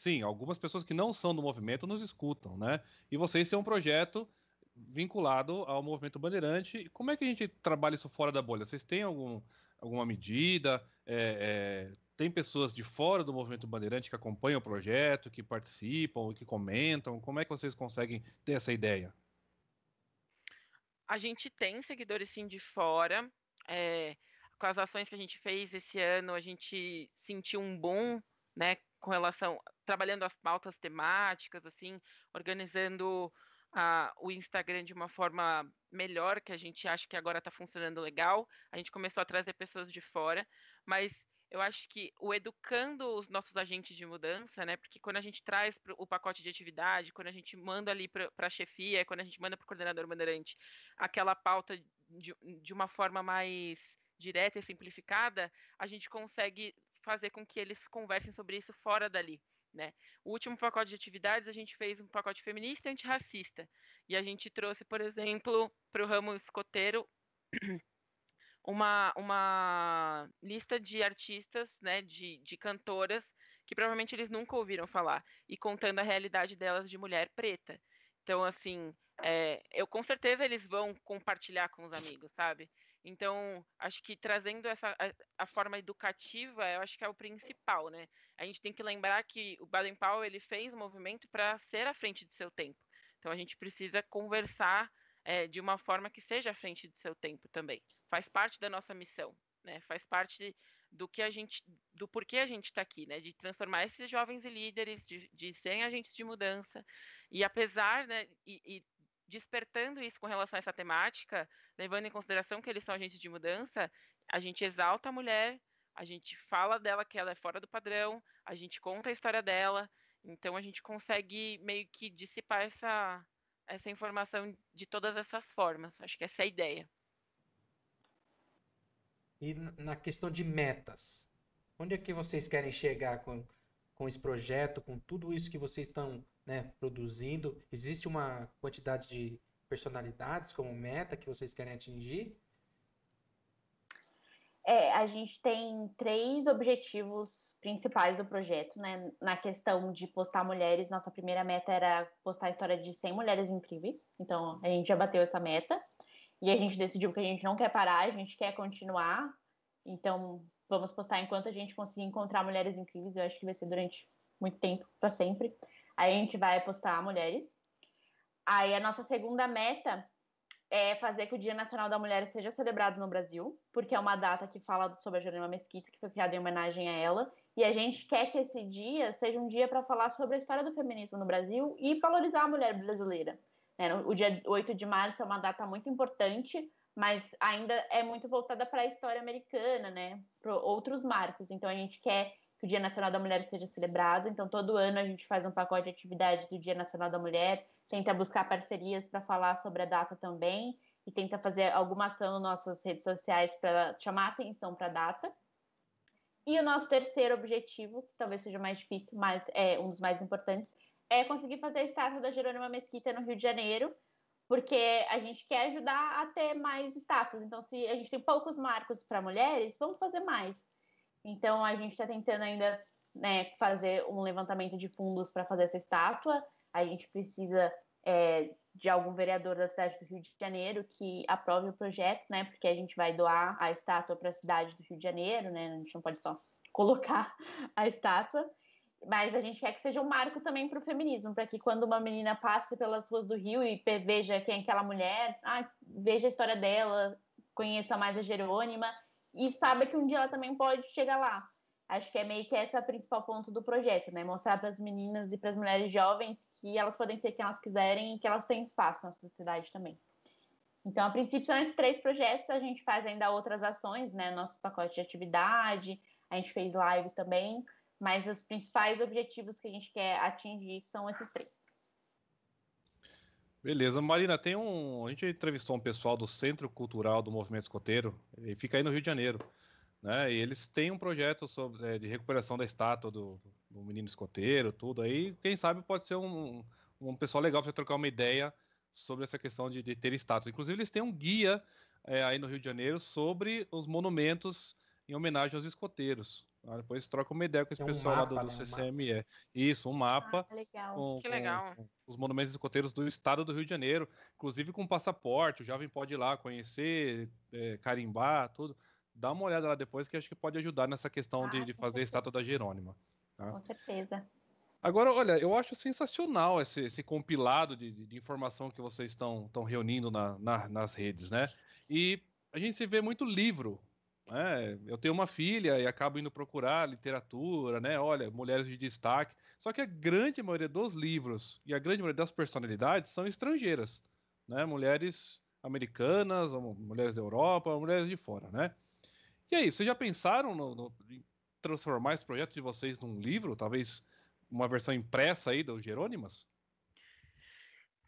sim, algumas pessoas que não são do movimento nos escutam, né? E vocês têm um projeto vinculado ao movimento bandeirante. Como é que a gente trabalha isso fora da bolha? Vocês têm algum, alguma medida? É, é, tem pessoas de fora do movimento bandeirante que acompanham o projeto, que participam, que comentam? Como é que vocês conseguem ter essa ideia? A gente tem seguidores sim de fora. É, com as ações que a gente fez esse ano, a gente sentiu um boom, né, com relação trabalhando as pautas temáticas, assim, organizando a, o Instagram de uma forma melhor, que a gente acha que agora está funcionando legal. A gente começou a trazer pessoas de fora, mas eu acho que o educando os nossos agentes de mudança, né? Porque quando a gente traz o pacote de atividade, quando a gente manda ali para a chefia, quando a gente manda para o coordenador bandeirante aquela pauta de, de uma forma mais direta e simplificada, a gente consegue fazer com que eles conversem sobre isso fora dali. Né? O último pacote de atividades a gente fez um pacote feminista e antirracista. E a gente trouxe, por exemplo, para o ramo escoteiro uma, uma lista de artistas, né, de, de cantoras que provavelmente eles nunca ouviram falar e contando a realidade delas de mulher preta. Então, assim, é, eu com certeza eles vão compartilhar com os amigos, sabe? Então, acho que trazendo essa a, a, forma educativa, eu acho que é o principal, né? A gente tem que lembrar que o Baden Powell ele fez movimento para ser à frente de seu tempo. Então, a gente precisa conversar é, de uma forma que seja à frente de seu tempo também. Faz parte da nossa missão, né? Faz parte do que a gente, do porquê a gente está aqui, né? De transformar esses jovens em líderes, de, de serem agentes de mudança. E apesar, né? E, e despertando isso com relação a essa temática, levando em consideração que eles são agentes de mudança, a gente exalta a mulher, a gente fala dela que ela é fora do padrão, a gente conta a história dela, então a gente consegue meio que dissipar essa, essa informação de todas essas formas. Acho que essa é a ideia. E na questão de metas, onde é que vocês querem chegar com, com esse projeto, com tudo isso que vocês estão né, produzindo? Existe uma quantidade de personalidades como meta que vocês querem atingir? É, a gente tem três objetivos principais do projeto, né? Na questão de postar mulheres, nossa primeira meta era postar a história de 100 mulheres incríveis. Então, a gente já bateu essa meta. E a gente decidiu que a gente não quer parar, a gente quer continuar. Então, vamos postar enquanto a gente conseguir encontrar mulheres incríveis. Eu acho que vai ser durante muito tempo, para sempre. Aí a gente vai postar mulheres. Aí a nossa segunda meta é fazer que o Dia Nacional da Mulher seja celebrado no Brasil, porque é uma data que fala sobre a Jerônima Mesquita, que foi criada em homenagem a ela, e a gente quer que esse dia seja um dia para falar sobre a história do feminismo no Brasil e valorizar a mulher brasileira. Né? O dia 8 de março é uma data muito importante, mas ainda é muito voltada para a história americana, né? para outros marcos. Então a gente quer que o Dia Nacional da Mulher seja celebrado. Então, todo ano a gente faz um pacote de atividades do Dia Nacional da Mulher, tenta buscar parcerias para falar sobre a data também e tenta fazer alguma ação nas nossas redes sociais para chamar atenção para a data. E o nosso terceiro objetivo, que talvez seja mais difícil, mas é um dos mais importantes, é conseguir fazer a estátua da Jerônima Mesquita no Rio de Janeiro, porque a gente quer ajudar a ter mais estátuas. Então, se a gente tem poucos marcos para mulheres, vamos fazer mais. Então, a gente está tentando ainda né, fazer um levantamento de fundos para fazer essa estátua. A gente precisa é, de algum vereador da cidade do Rio de Janeiro que aprove o projeto, né? Porque a gente vai doar a estátua para a cidade do Rio de Janeiro, né? A gente não pode só colocar a estátua. Mas a gente quer que seja um marco também para o feminismo, para que quando uma menina passe pelas ruas do Rio e veja quem é aquela mulher, ah, veja a história dela, conheça mais a Jerônima e saiba que um dia ela também pode chegar lá. Acho que é meio que esse é o principal ponto do projeto, né? Mostrar para as meninas e para as mulheres jovens que elas podem ser quem elas quiserem e que elas têm espaço na sociedade também. Então, a princípio, são esses três projetos. A gente faz ainda outras ações, né? Nosso pacote de atividade, a gente fez lives também, mas os principais objetivos que a gente quer atingir são esses três. Beleza, Marina, tem um. A gente entrevistou um pessoal do Centro Cultural do Movimento Escoteiro, e fica aí no Rio de Janeiro. Né? E eles têm um projeto sobre, é, de recuperação da estátua do, do, menino escoteiro, tudo aí. Quem sabe pode ser um, um pessoal legal para você trocar uma ideia sobre essa questão de, de ter estátuas. Inclusive, eles têm um guia é, aí no Rio de Janeiro sobre os monumentos em homenagem aos escoteiros. Ah, depois troca uma ideia com esse um pessoal mapa, lá do, do né, CCME. Um Isso, um mapa. Ah, legal. Com, que legal. Com, os monumentos escoteiros do estado do Rio de Janeiro, inclusive com passaporte. O jovem pode ir lá conhecer, é, carimbar, tudo. Dá uma olhada lá depois que acho que pode ajudar nessa questão ah, de, de, fazer a estátua da Jerônima. Tá? Com certeza. Agora, olha, eu acho sensacional esse, esse compilado de, de, informação que vocês estão reunindo na, na, nas redes, né? E a gente se vê muito livro é, eu tenho uma filha e acabo indo procurar literatura, né? Olha, mulheres de destaque. Só que a grande maioria dos livros e a grande maioria das personalidades são estrangeiras, né? Mulheres americanas, mulheres da Europa, mulheres de fora, né? E aí, vocês já pensaram no, no, em transformar esse projeto de vocês num livro? Talvez uma versão impressa aí dos Jerônimas?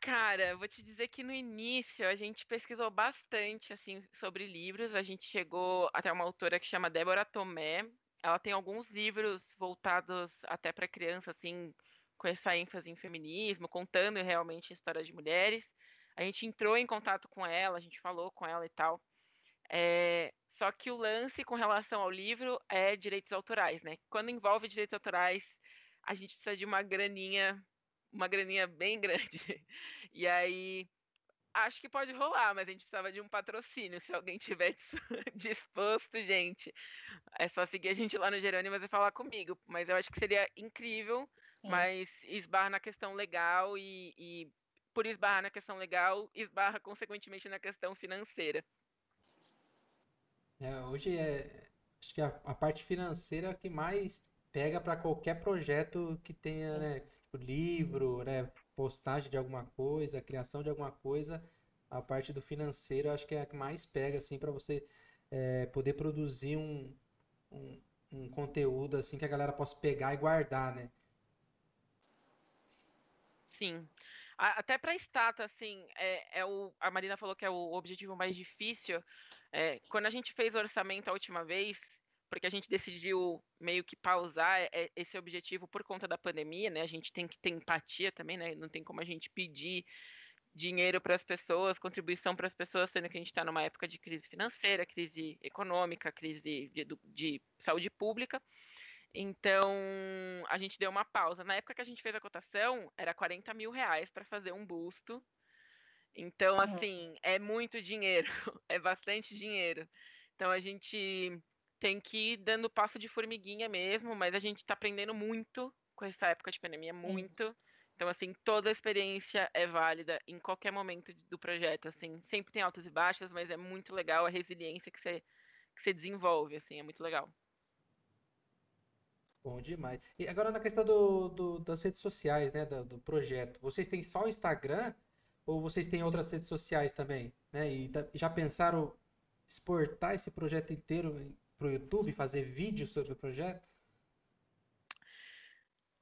Cara, vou te dizer que no início a gente pesquisou bastante assim sobre livros. A gente chegou até uma autora que chama Débora Tomé. Ela tem alguns livros voltados até para criança, assim, com essa ênfase em feminismo, contando realmente a história de mulheres. A gente entrou em contato com ela, a gente falou com ela e tal. É, só que o lance com relação ao livro é direitos autorais, né? Quando envolve direitos autorais, a gente precisa de uma graninha uma graninha bem grande. E aí, acho que pode rolar, mas a gente precisava de um patrocínio. Se alguém tiver disposto, gente, é só seguir a gente lá no Jerônimo e falar comigo. Mas eu acho que seria incrível, Sim. mas esbarra na questão legal e, e, por esbarrar na questão legal, esbarra consequentemente na questão financeira. É, hoje é, acho que a, a parte financeira é que mais pega para qualquer projeto que tenha, né? Livro, né, postagem de alguma coisa, criação de alguma coisa, a parte do financeiro acho que é a que mais pega assim para você é, poder produzir um, um, um, conteúdo assim que a galera possa pegar e guardar, né? Sim. Até para estátua, assim, é, é, o, a Marina falou que é o objetivo mais difícil. É, quando a gente fez o orçamento a última vez, porque a gente decidiu meio que pausar é, esse objetivo por conta da pandemia, né? A gente tem que ter empatia também, né? Não tem como a gente pedir dinheiro para as pessoas, contribuição para as pessoas, sendo que a gente está numa época de crise financeira, crise econômica, crise de, de, saúde pública. Então, a gente deu uma pausa. Na época que a gente fez a cotação, era 40 mil reais para fazer um busto. Então, uhum. assim, é muito dinheiro, é bastante dinheiro. Então, a gente tem que ir dando passo de formiguinha mesmo, mas a gente está aprendendo muito com essa época de pandemia, muito. Então, assim, toda a experiência é válida em qualquer momento do projeto, assim, sempre tem altos e baixos, mas é muito legal a resiliência que você, que você desenvolve, assim, é muito legal. Bom demais. E agora na questão do, do das redes sociais, né, do, do, projeto, vocês têm só o Instagram ou vocês têm outras redes sociais também, né? E já pensaram exportar esse projeto inteiro para o YouTube, fazer vídeos sobre o projeto?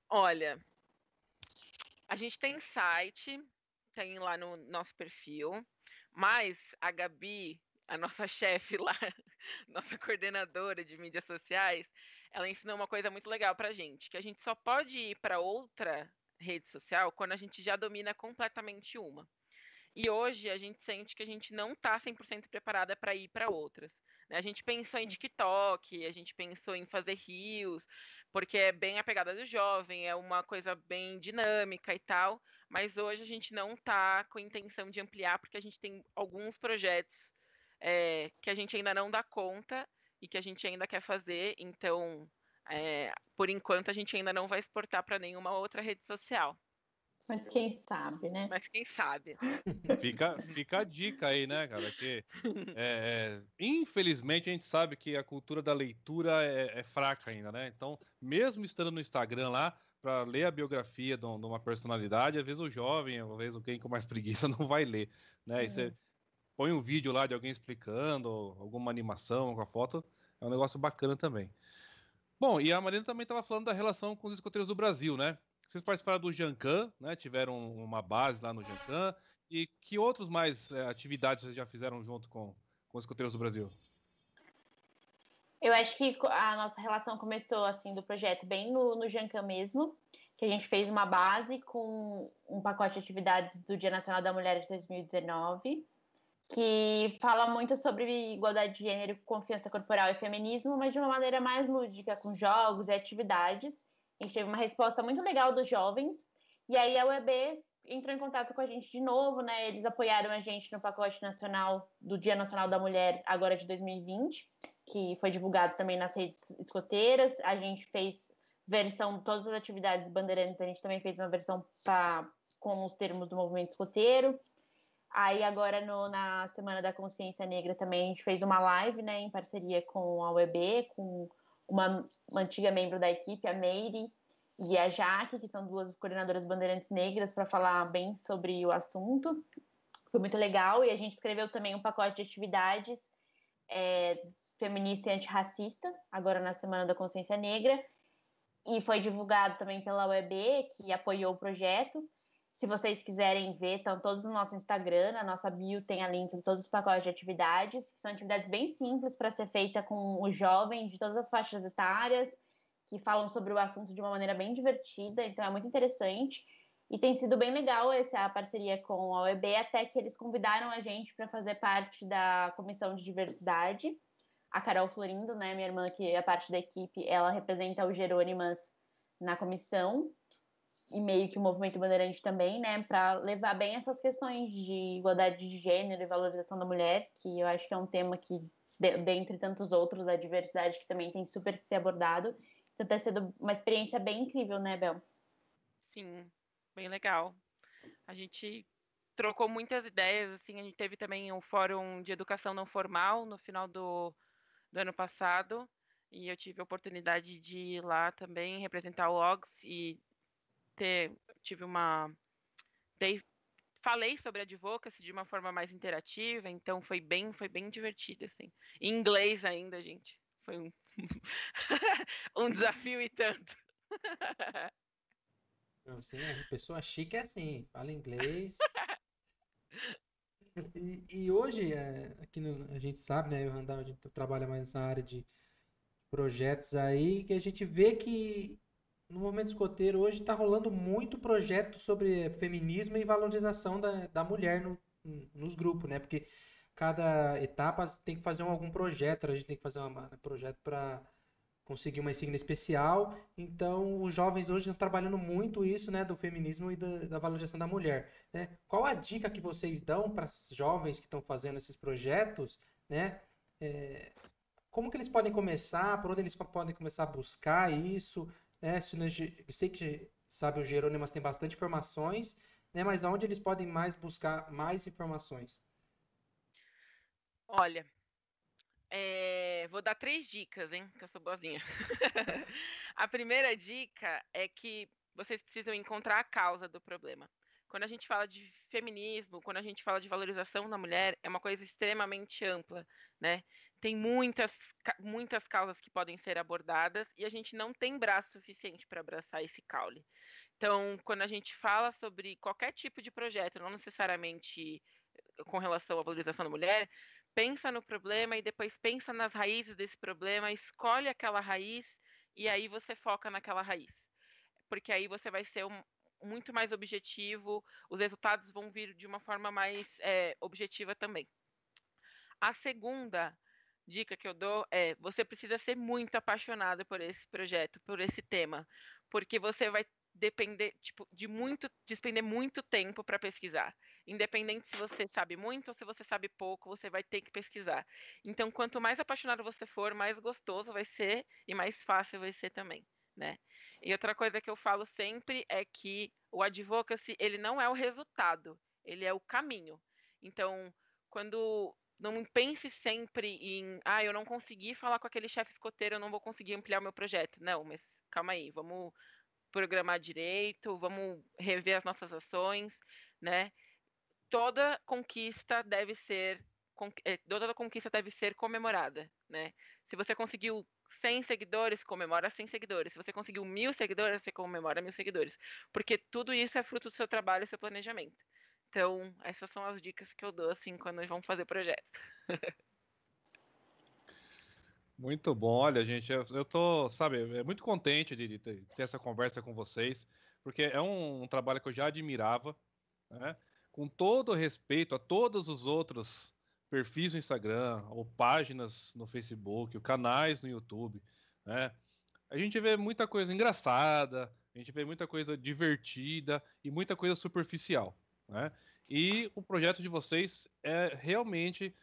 Olha, a gente tem site, tem lá no nosso perfil, mas a Gabi, a nossa chefe lá, nossa coordenadora de mídias sociais, ela ensinou uma coisa muito legal pra gente, que a gente só pode ir para outra rede social quando a gente já domina completamente uma. E hoje a gente sente que a gente não está 100% preparada para ir para outras. A gente pensou em TikTok, a gente pensou em fazer rios, porque é bem a pegada do jovem, é uma coisa bem dinâmica e tal, mas hoje a gente não está com intenção de ampliar, porque a gente tem alguns projetos é, que a gente ainda não dá conta e que a gente ainda quer fazer, então, é, por enquanto, a gente ainda não vai exportar para nenhuma outra rede social. Mas quem sabe, né? Mas quem sabe. Fica, fica a dica aí, né, cara? Que, é, é, infelizmente, a gente sabe que a cultura da leitura é, é, fraca ainda, né? Então, mesmo estando no Instagram lá, para ler a biografia de, uma personalidade, às vezes o jovem, às vezes alguém com mais preguiça não vai ler, né? E você uhum. põe um vídeo lá de alguém explicando, alguma animação com a foto, é um negócio bacana também. Bom, e a Marina também estava falando da relação com os escoteiros do Brasil, né? Vocês participaram do Jancan, né? Tiveram uma base lá no Jancan. E que outros mais é, atividades vocês já fizeram junto com, com os escoteiros do Brasil? Eu acho que a nossa relação começou assim do projeto bem no, no Jancan mesmo, que a gente fez uma base com um pacote de atividades do Dia Nacional da Mulher de 2019, que fala muito sobre igualdade de gênero, confiança corporal e feminismo, mas de uma maneira mais lúdica, com jogos e atividades. A gente teve uma resposta muito legal dos jovens. E aí a UEB entrou em contato com a gente de novo, né? Eles apoiaram a gente no pacote nacional do Dia Nacional da Mulher, agora de 2020, que foi divulgado também nas redes escoteiras. A gente fez versão todas as atividades bandeirantes, a gente também fez uma versão pra, com os termos do movimento escoteiro. Aí agora no, na Semana da Consciência Negra também a gente fez uma live, né, em parceria com a UEB, com uma, uma antiga membro da equipe, a Meire e a Jaque, que são duas coordenadoras bandeirantes negras, para falar bem sobre o assunto. Foi muito legal e a gente escreveu também um pacote de atividades é, feminista e antirracista, agora na Semana da Consciência Negra, e foi divulgado também pela UEB, que apoiou o projeto. Se vocês quiserem ver, estão todos no nosso Instagram, na nossa bio tem a link em todos os pacotes de atividades, que são atividades bem simples para ser feita com os jovens de todas as faixas etárias, que falam sobre o assunto de uma maneira bem divertida, então é muito interessante. E tem sido bem legal essa parceria com a OEB, até que eles convidaram a gente para fazer parte da comissão de diversidade. A Carol Florindo, né, minha irmã, que é parte da equipe, ela representa o Jerônimas na comissão e meio que o movimento bandeirante também, né, para levar bem essas questões de igualdade de gênero e valorização da mulher, que eu acho que é um tema que, dentre tantos outros, da diversidade, que também tem super que ser abordado. Então, tem sido uma experiência bem incrível, né, Bel? Sim, bem legal. A gente trocou muitas ideias, assim, a gente teve também um fórum de educação não formal no final do, do ano passado, e eu tive a oportunidade de ir lá também representar o OGS e ter tive uma dei, falei sobre advocacy de uma forma mais interativa, então foi bem foi bem divertido assim. Em inglês ainda, gente. Foi um um desafio e tanto. Não, sim, a pessoa chique é assim, fala inglês. E, e hoje, é, aqui no, a gente sabe, né? Eu andava, a gente trabalha mais na área de projetos aí, que a gente vê que no movimento escoteiro hoje está rolando muito projeto sobre feminismo e valorização da, da mulher no, nos grupos, né? Porque cada etapa tem que fazer um, algum projeto, a gente tem que fazer um projeto para conseguir uma insígnia especial. Então, os jovens hoje estão trabalhando muito isso, né, do feminismo e da, da valorização da mulher, né? Qual a dica que vocês dão para jovens que estão fazendo esses projetos, né? É, como que eles podem começar? Por onde eles podem começar a buscar isso? Né? Eu sei que sabe o Jerônimas tem bastante informações, né? Mas aonde eles podem mais buscar mais informações? Olha, é, vou dar três dicas, hein? Que eu sou boazinha. a primeira dica é que vocês precisam encontrar a causa do problema. Quando a gente fala de feminismo, quando a gente fala de valorização da mulher, é uma coisa extremamente ampla, né? Tem muitas, muitas causas que podem ser abordadas e a gente não tem braço suficiente para abraçar esse caule. Então, quando a gente fala sobre qualquer tipo de projeto, não necessariamente eh, com relação à valorização da mulher, pensa no problema e depois pensa nas raízes desse problema, escolhe aquela raiz e aí você foca naquela raiz. Porque aí você vai ser um, muito mais objetivo, os resultados vão vir de uma forma mais é, objetiva também. A segunda dica que eu dou é: você precisa ser muito apaixonado por esse projeto, por esse tema, porque você vai depender tipo, de muito, despender muito tempo para pesquisar. Independente se você sabe muito ou se você sabe pouco, você vai ter que pesquisar. Então, quanto mais apaixonado você for, mais gostoso vai ser e mais fácil vai ser também, né? E outra coisa que eu falo sempre é que o advocacy, ele não é o resultado, ele é o caminho. Então, quando não pense sempre em, ah, eu não consegui falar com aquele chefe escoteiro, eu não vou conseguir ampliar o meu projeto. Não, mas calma aí, vamos programar direito, vamos rever as nossas ações, né? Toda conquista deve ser eh, toda conquista deve ser comemorada, né? Se você conseguiu 100 seguidores, comemora 100 seguidores. Se você conseguiu mil seguidores, você comemora mil seguidores. Porque tudo isso é fruto do seu trabalho e seu planejamento. Então, essas são as dicas que eu dou assim quando vamos fazer projeto. Muito bom, olha, gente, eu, eu tô, sabe, é muito contente de, de, ter, essa conversa com vocês, porque é um, um trabalho que eu já admirava, né? Com todo respeito a todos os outros perfis no Instagram, ou páginas no Facebook, ou canais no YouTube, né? A gente vê muita coisa engraçada, a gente vê muita coisa divertida e muita coisa superficial. Né? E o projeto de vocês é realmente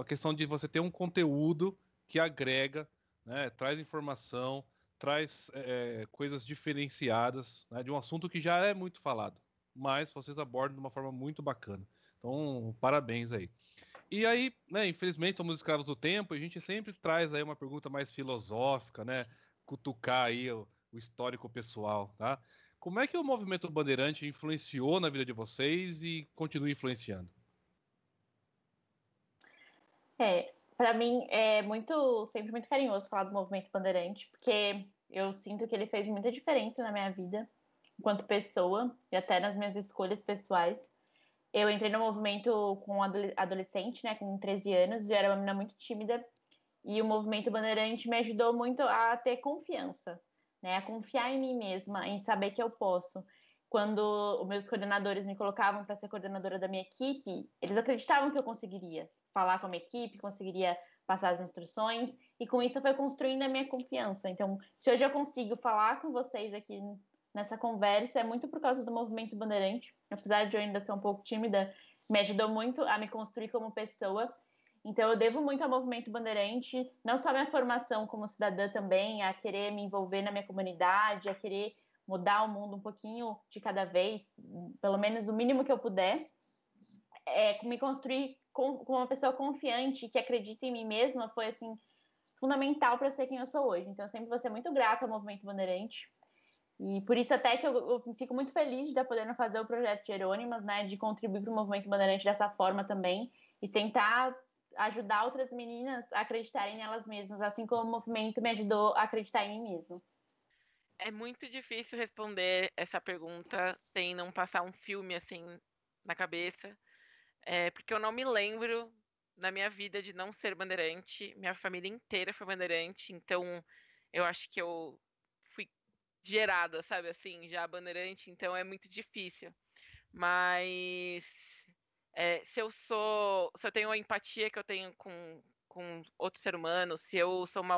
a questão de você ter um conteúdo que agrega, né, traz informação, traz é, coisas diferenciadas né, de um assunto que já é muito falado, mas vocês abordam de uma forma muito bacana. Então, parabéns aí. E aí, né, infelizmente, somos escravos do tempo, e a gente sempre traz aí uma pergunta mais filosófica, né? Cutucar aí o, o histórico pessoal, tá? Como é que o movimento bandeirante influenciou na vida de vocês e continua influenciando? É, para mim é muito, sempre muito carinhoso falar do movimento bandeirante, porque eu sinto que ele fez muita diferença na minha vida, enquanto pessoa e até nas minhas escolhas pessoais. Eu entrei no movimento com adolescente, né, com 13 anos, e eu era uma menina muito tímida, e o movimento bandeirante me ajudou muito a ter confiança, né? A confiar em mim mesma, em saber que eu posso. Quando os meus coordenadores me colocavam para ser coordenadora da minha equipe, eles acreditavam que eu conseguiria falar com a minha equipe, conseguiria passar as instruções, e com isso foi construindo a minha confiança. Então, se hoje eu consigo falar com vocês aqui nessa conversa, é muito por causa do movimento Bandeirante. Apesar de eu ainda ser um pouco tímida, me ajudou muito a me construir como pessoa então, eu devo muito ao movimento bandeirante, não só a minha formação como cidadã também, a querer me envolver na minha comunidade, a querer mudar o mundo um pouquinho de cada vez, pelo menos o mínimo que eu puder, é, me construir como uma pessoa confiante, que acredita em mim mesma, foi assim fundamental para ser quem eu sou hoje. Então, eu sempre vou ser muito grata ao movimento bandeirante. E por isso até que eu, eu fico muito feliz de estar podendo fazer o projeto Jerônimas, né, de contribuir para o movimento bandeirante dessa forma também e tentar ajudar outras meninas a acreditarem nelas mesmas, assim como o movimento me ajudou a acreditar em mim mesmo. É muito difícil responder essa pergunta sem não passar um filme assim na cabeça, é, porque eu não me lembro na minha vida de não ser bandeirante. Minha família inteira foi bandeirante, então eu acho que eu fui gerada, sabe assim, já bandeirante, então é muito difícil. Mas é, se eu sou, se eu tenho a empatia que eu tenho com, com outro ser humano, se eu sou uma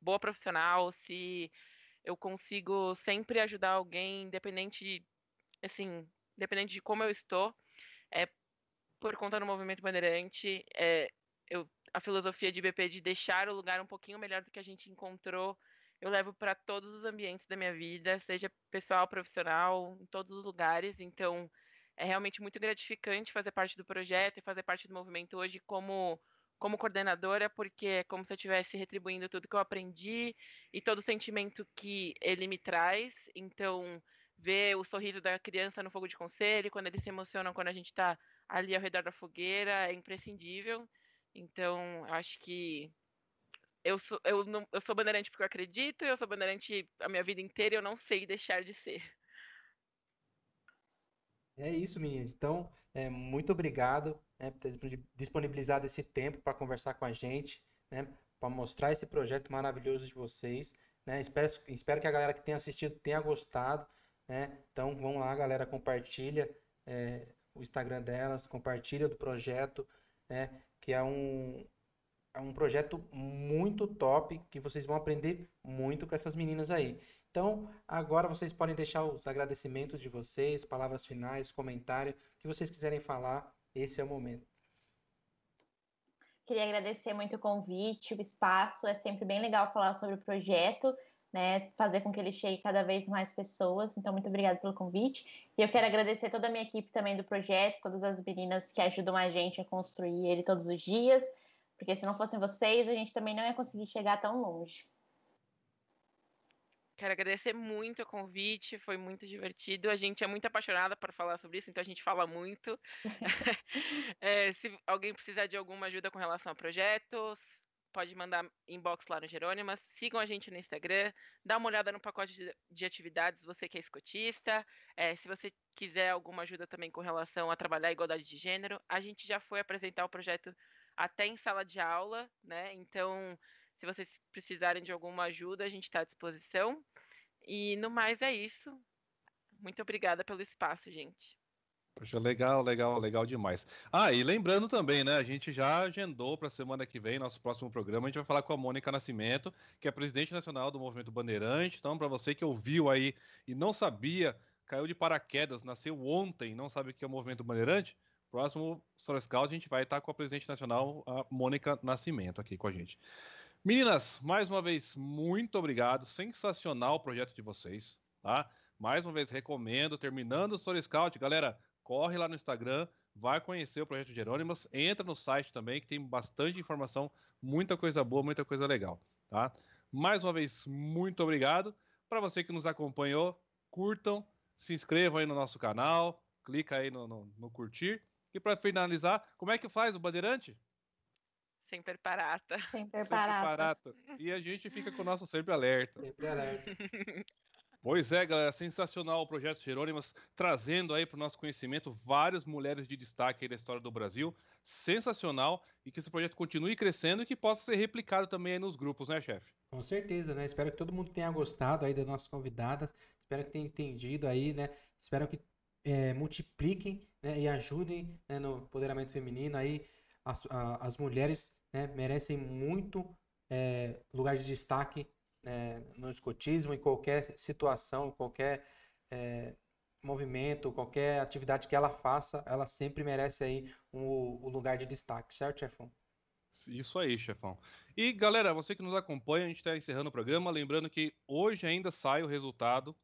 boa profissional, se eu consigo sempre ajudar alguém, independente, assim, independente de como eu estou, é por conta do movimento bandeirante, é, eu, a filosofia de BP de deixar o lugar um pouquinho melhor do que a gente encontrou, eu levo para todos os ambientes da minha vida, seja pessoal, profissional, em todos os lugares. Então, é realmente muito gratificante fazer parte do projeto e fazer parte do movimento hoje como como coordenadora, porque é como se eu estivesse retribuindo tudo que eu aprendi e todo o sentimento que ele me traz. Então, ver o sorriso da criança no fogo de conselho, quando eles se emocionam quando a gente está ali ao redor da fogueira, é imprescindível. Então, acho que eu sou, eu, não, eu sou bandeirante porque eu acredito, eu sou bandeirante a minha vida inteira e eu não sei deixar de ser. É isso, meninas. Então, é, muito obrigado né, por ter disponibilizado esse tempo para conversar com a gente, né, para mostrar esse projeto maravilhoso de vocês. Né? Espero, espero que a galera que tenha assistido tenha gostado. Né? Então, vamos lá, galera, compartilha é, o Instagram delas, compartilha do projeto, né, que é um, é um projeto muito top que vocês vão aprender muito com essas meninas aí. Então, agora vocês podem deixar os agradecimentos de vocês, palavras finais, comentário, que vocês quiserem falar, esse é o momento. Queria agradecer muito o convite, o espaço, é sempre bem legal falar sobre o projeto, né, fazer com que ele chegue cada vez mais pessoas. Então, muito obrigada pelo convite. E eu quero agradecer toda a minha equipe também do projeto, todas as meninas que ajudam a gente a construir ele todos os dias porque se não fossem vocês, a gente também não ia conseguir chegar tão longe. Quero agradecer muito o convite, foi muito divertido. A gente é muito apaixonada por falar sobre isso, então a gente fala muito. é, se alguém precisar de alguma ajuda com relação a projetos, pode mandar inbox lá no Jerônimas. Sigam a gente no Instagram, dá uma olhada no pacote de, de atividades, você que é escotista. É, se você quiser alguma ajuda também com relação a trabalhar a igualdade de gênero, a gente já foi apresentar o projeto até em sala de aula, né? Então, se vocês precisarem de alguma ajuda, a gente está à disposição. E no mais é isso. Muito obrigada pelo espaço, gente. Poxa, legal, legal, legal demais. Ah, e lembrando também, né? A gente já agendou para a semana que vem, nosso próximo programa, a gente vai falar com a Mônica Nascimento, que é presidente nacional do Movimento Bandeirante. Então, para você que ouviu aí e não sabia, caiu de paraquedas, nasceu ontem, não sabe o que é o Movimento Bandeirante, Próximo Story Scout, a gente vai estar com a presidente nacional, a Mônica Nascimento, aqui com a gente. Meninas, mais uma vez, muito obrigado. Sensacional o projeto de vocês, tá? Mais uma vez, recomendo. Terminando o Story Scout, galera, corre lá no Instagram, vai conhecer o projeto Jerônimas, entra no site também, que tem bastante informação, muita coisa boa, muita coisa legal, tá? Mais uma vez, muito obrigado. Para você que nos acompanhou, curtam, se inscrevam aí no nosso canal, clica aí no, no, no curtir e para finalizar, como é que faz o Bandeirante? Sempre parata. Sempre parata. E a gente fica com o nosso sempre alerta. Sempre alerta. Pois é, galera, sensacional o projeto Jerônimas, trazendo aí para o nosso conhecimento várias mulheres de destaque da história do Brasil. Sensacional e que esse projeto continue crescendo e que possa ser replicado também nos grupos, né, chefe? Com certeza, né? Espero que todo mundo tenha gostado aí da nossa convidada. Espero que tenha entendido aí, né? Espero que é, multipliquem né, e ajudem né, no empoderamento feminino. Aí as, a, as mulheres né, merecem muito é, lugar de destaque né, no escotismo, em qualquer situação, qualquer é, movimento, qualquer atividade que ela faça, ela sempre merece aí o um, um lugar de destaque, certo, chefão? Isso aí, chefão. E galera, você que nos acompanha, a gente está encerrando o programa. Lembrando que hoje ainda sai o resultado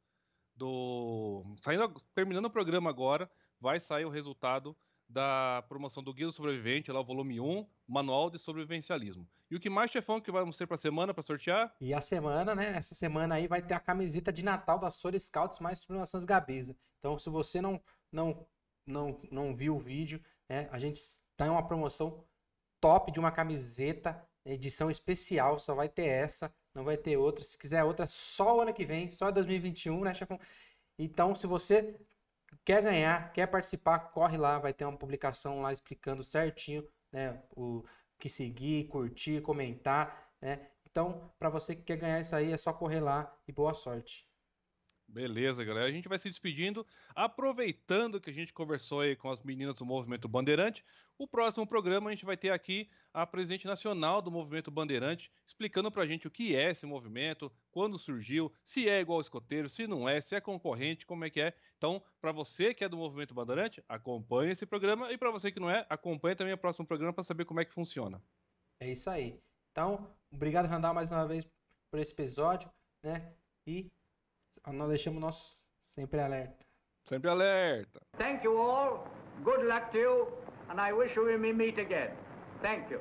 do. Saindo, terminando o programa agora, vai sair o resultado da promoção do Guia do Sobrevivente, lá o volume 1, Manual de Sobrevivencialismo. E o que mais, chefão, que vamos ter para a semana para sortear? E a semana, né? Essa semana aí vai ter a camiseta de Natal da Sora Scouts mais Sublimações Gabiza. Então, se você não, não, não, não viu o vídeo, né? A gente está em uma promoção top de uma camiseta, edição especial, só vai ter essa não vai ter outra. Se quiser outra, só o ano que vem, só 2021, né, chefão? Então, se você quer ganhar, quer participar, corre lá, vai ter uma publicação lá explicando certinho, né, o que seguir, curtir, comentar, né? Então, para você que quer ganhar isso aí, é só correr lá e boa sorte. Beleza, galera. A gente vai se despedindo, aproveitando que a gente conversou aí com as meninas do Movimento Bandeirante. O próximo programa a gente vai ter aqui a presidente nacional do Movimento Bandeirante, explicando pra gente o que é esse movimento, quando surgiu, se é igual ao escoteiro, se não é, se é concorrente, como é que é. Então, para você que é do Movimento Bandeirante, acompanhe esse programa e para você que não é, acompanhe também o próximo programa para saber como é que funciona. É isso aí. Então, obrigado, Randall, mais uma vez por esse episódio, né? E nós deixamos nosso sempre alerta. Sempre alerta. Thank you all. Good luck to you. And I wish we may meet again. Thank you.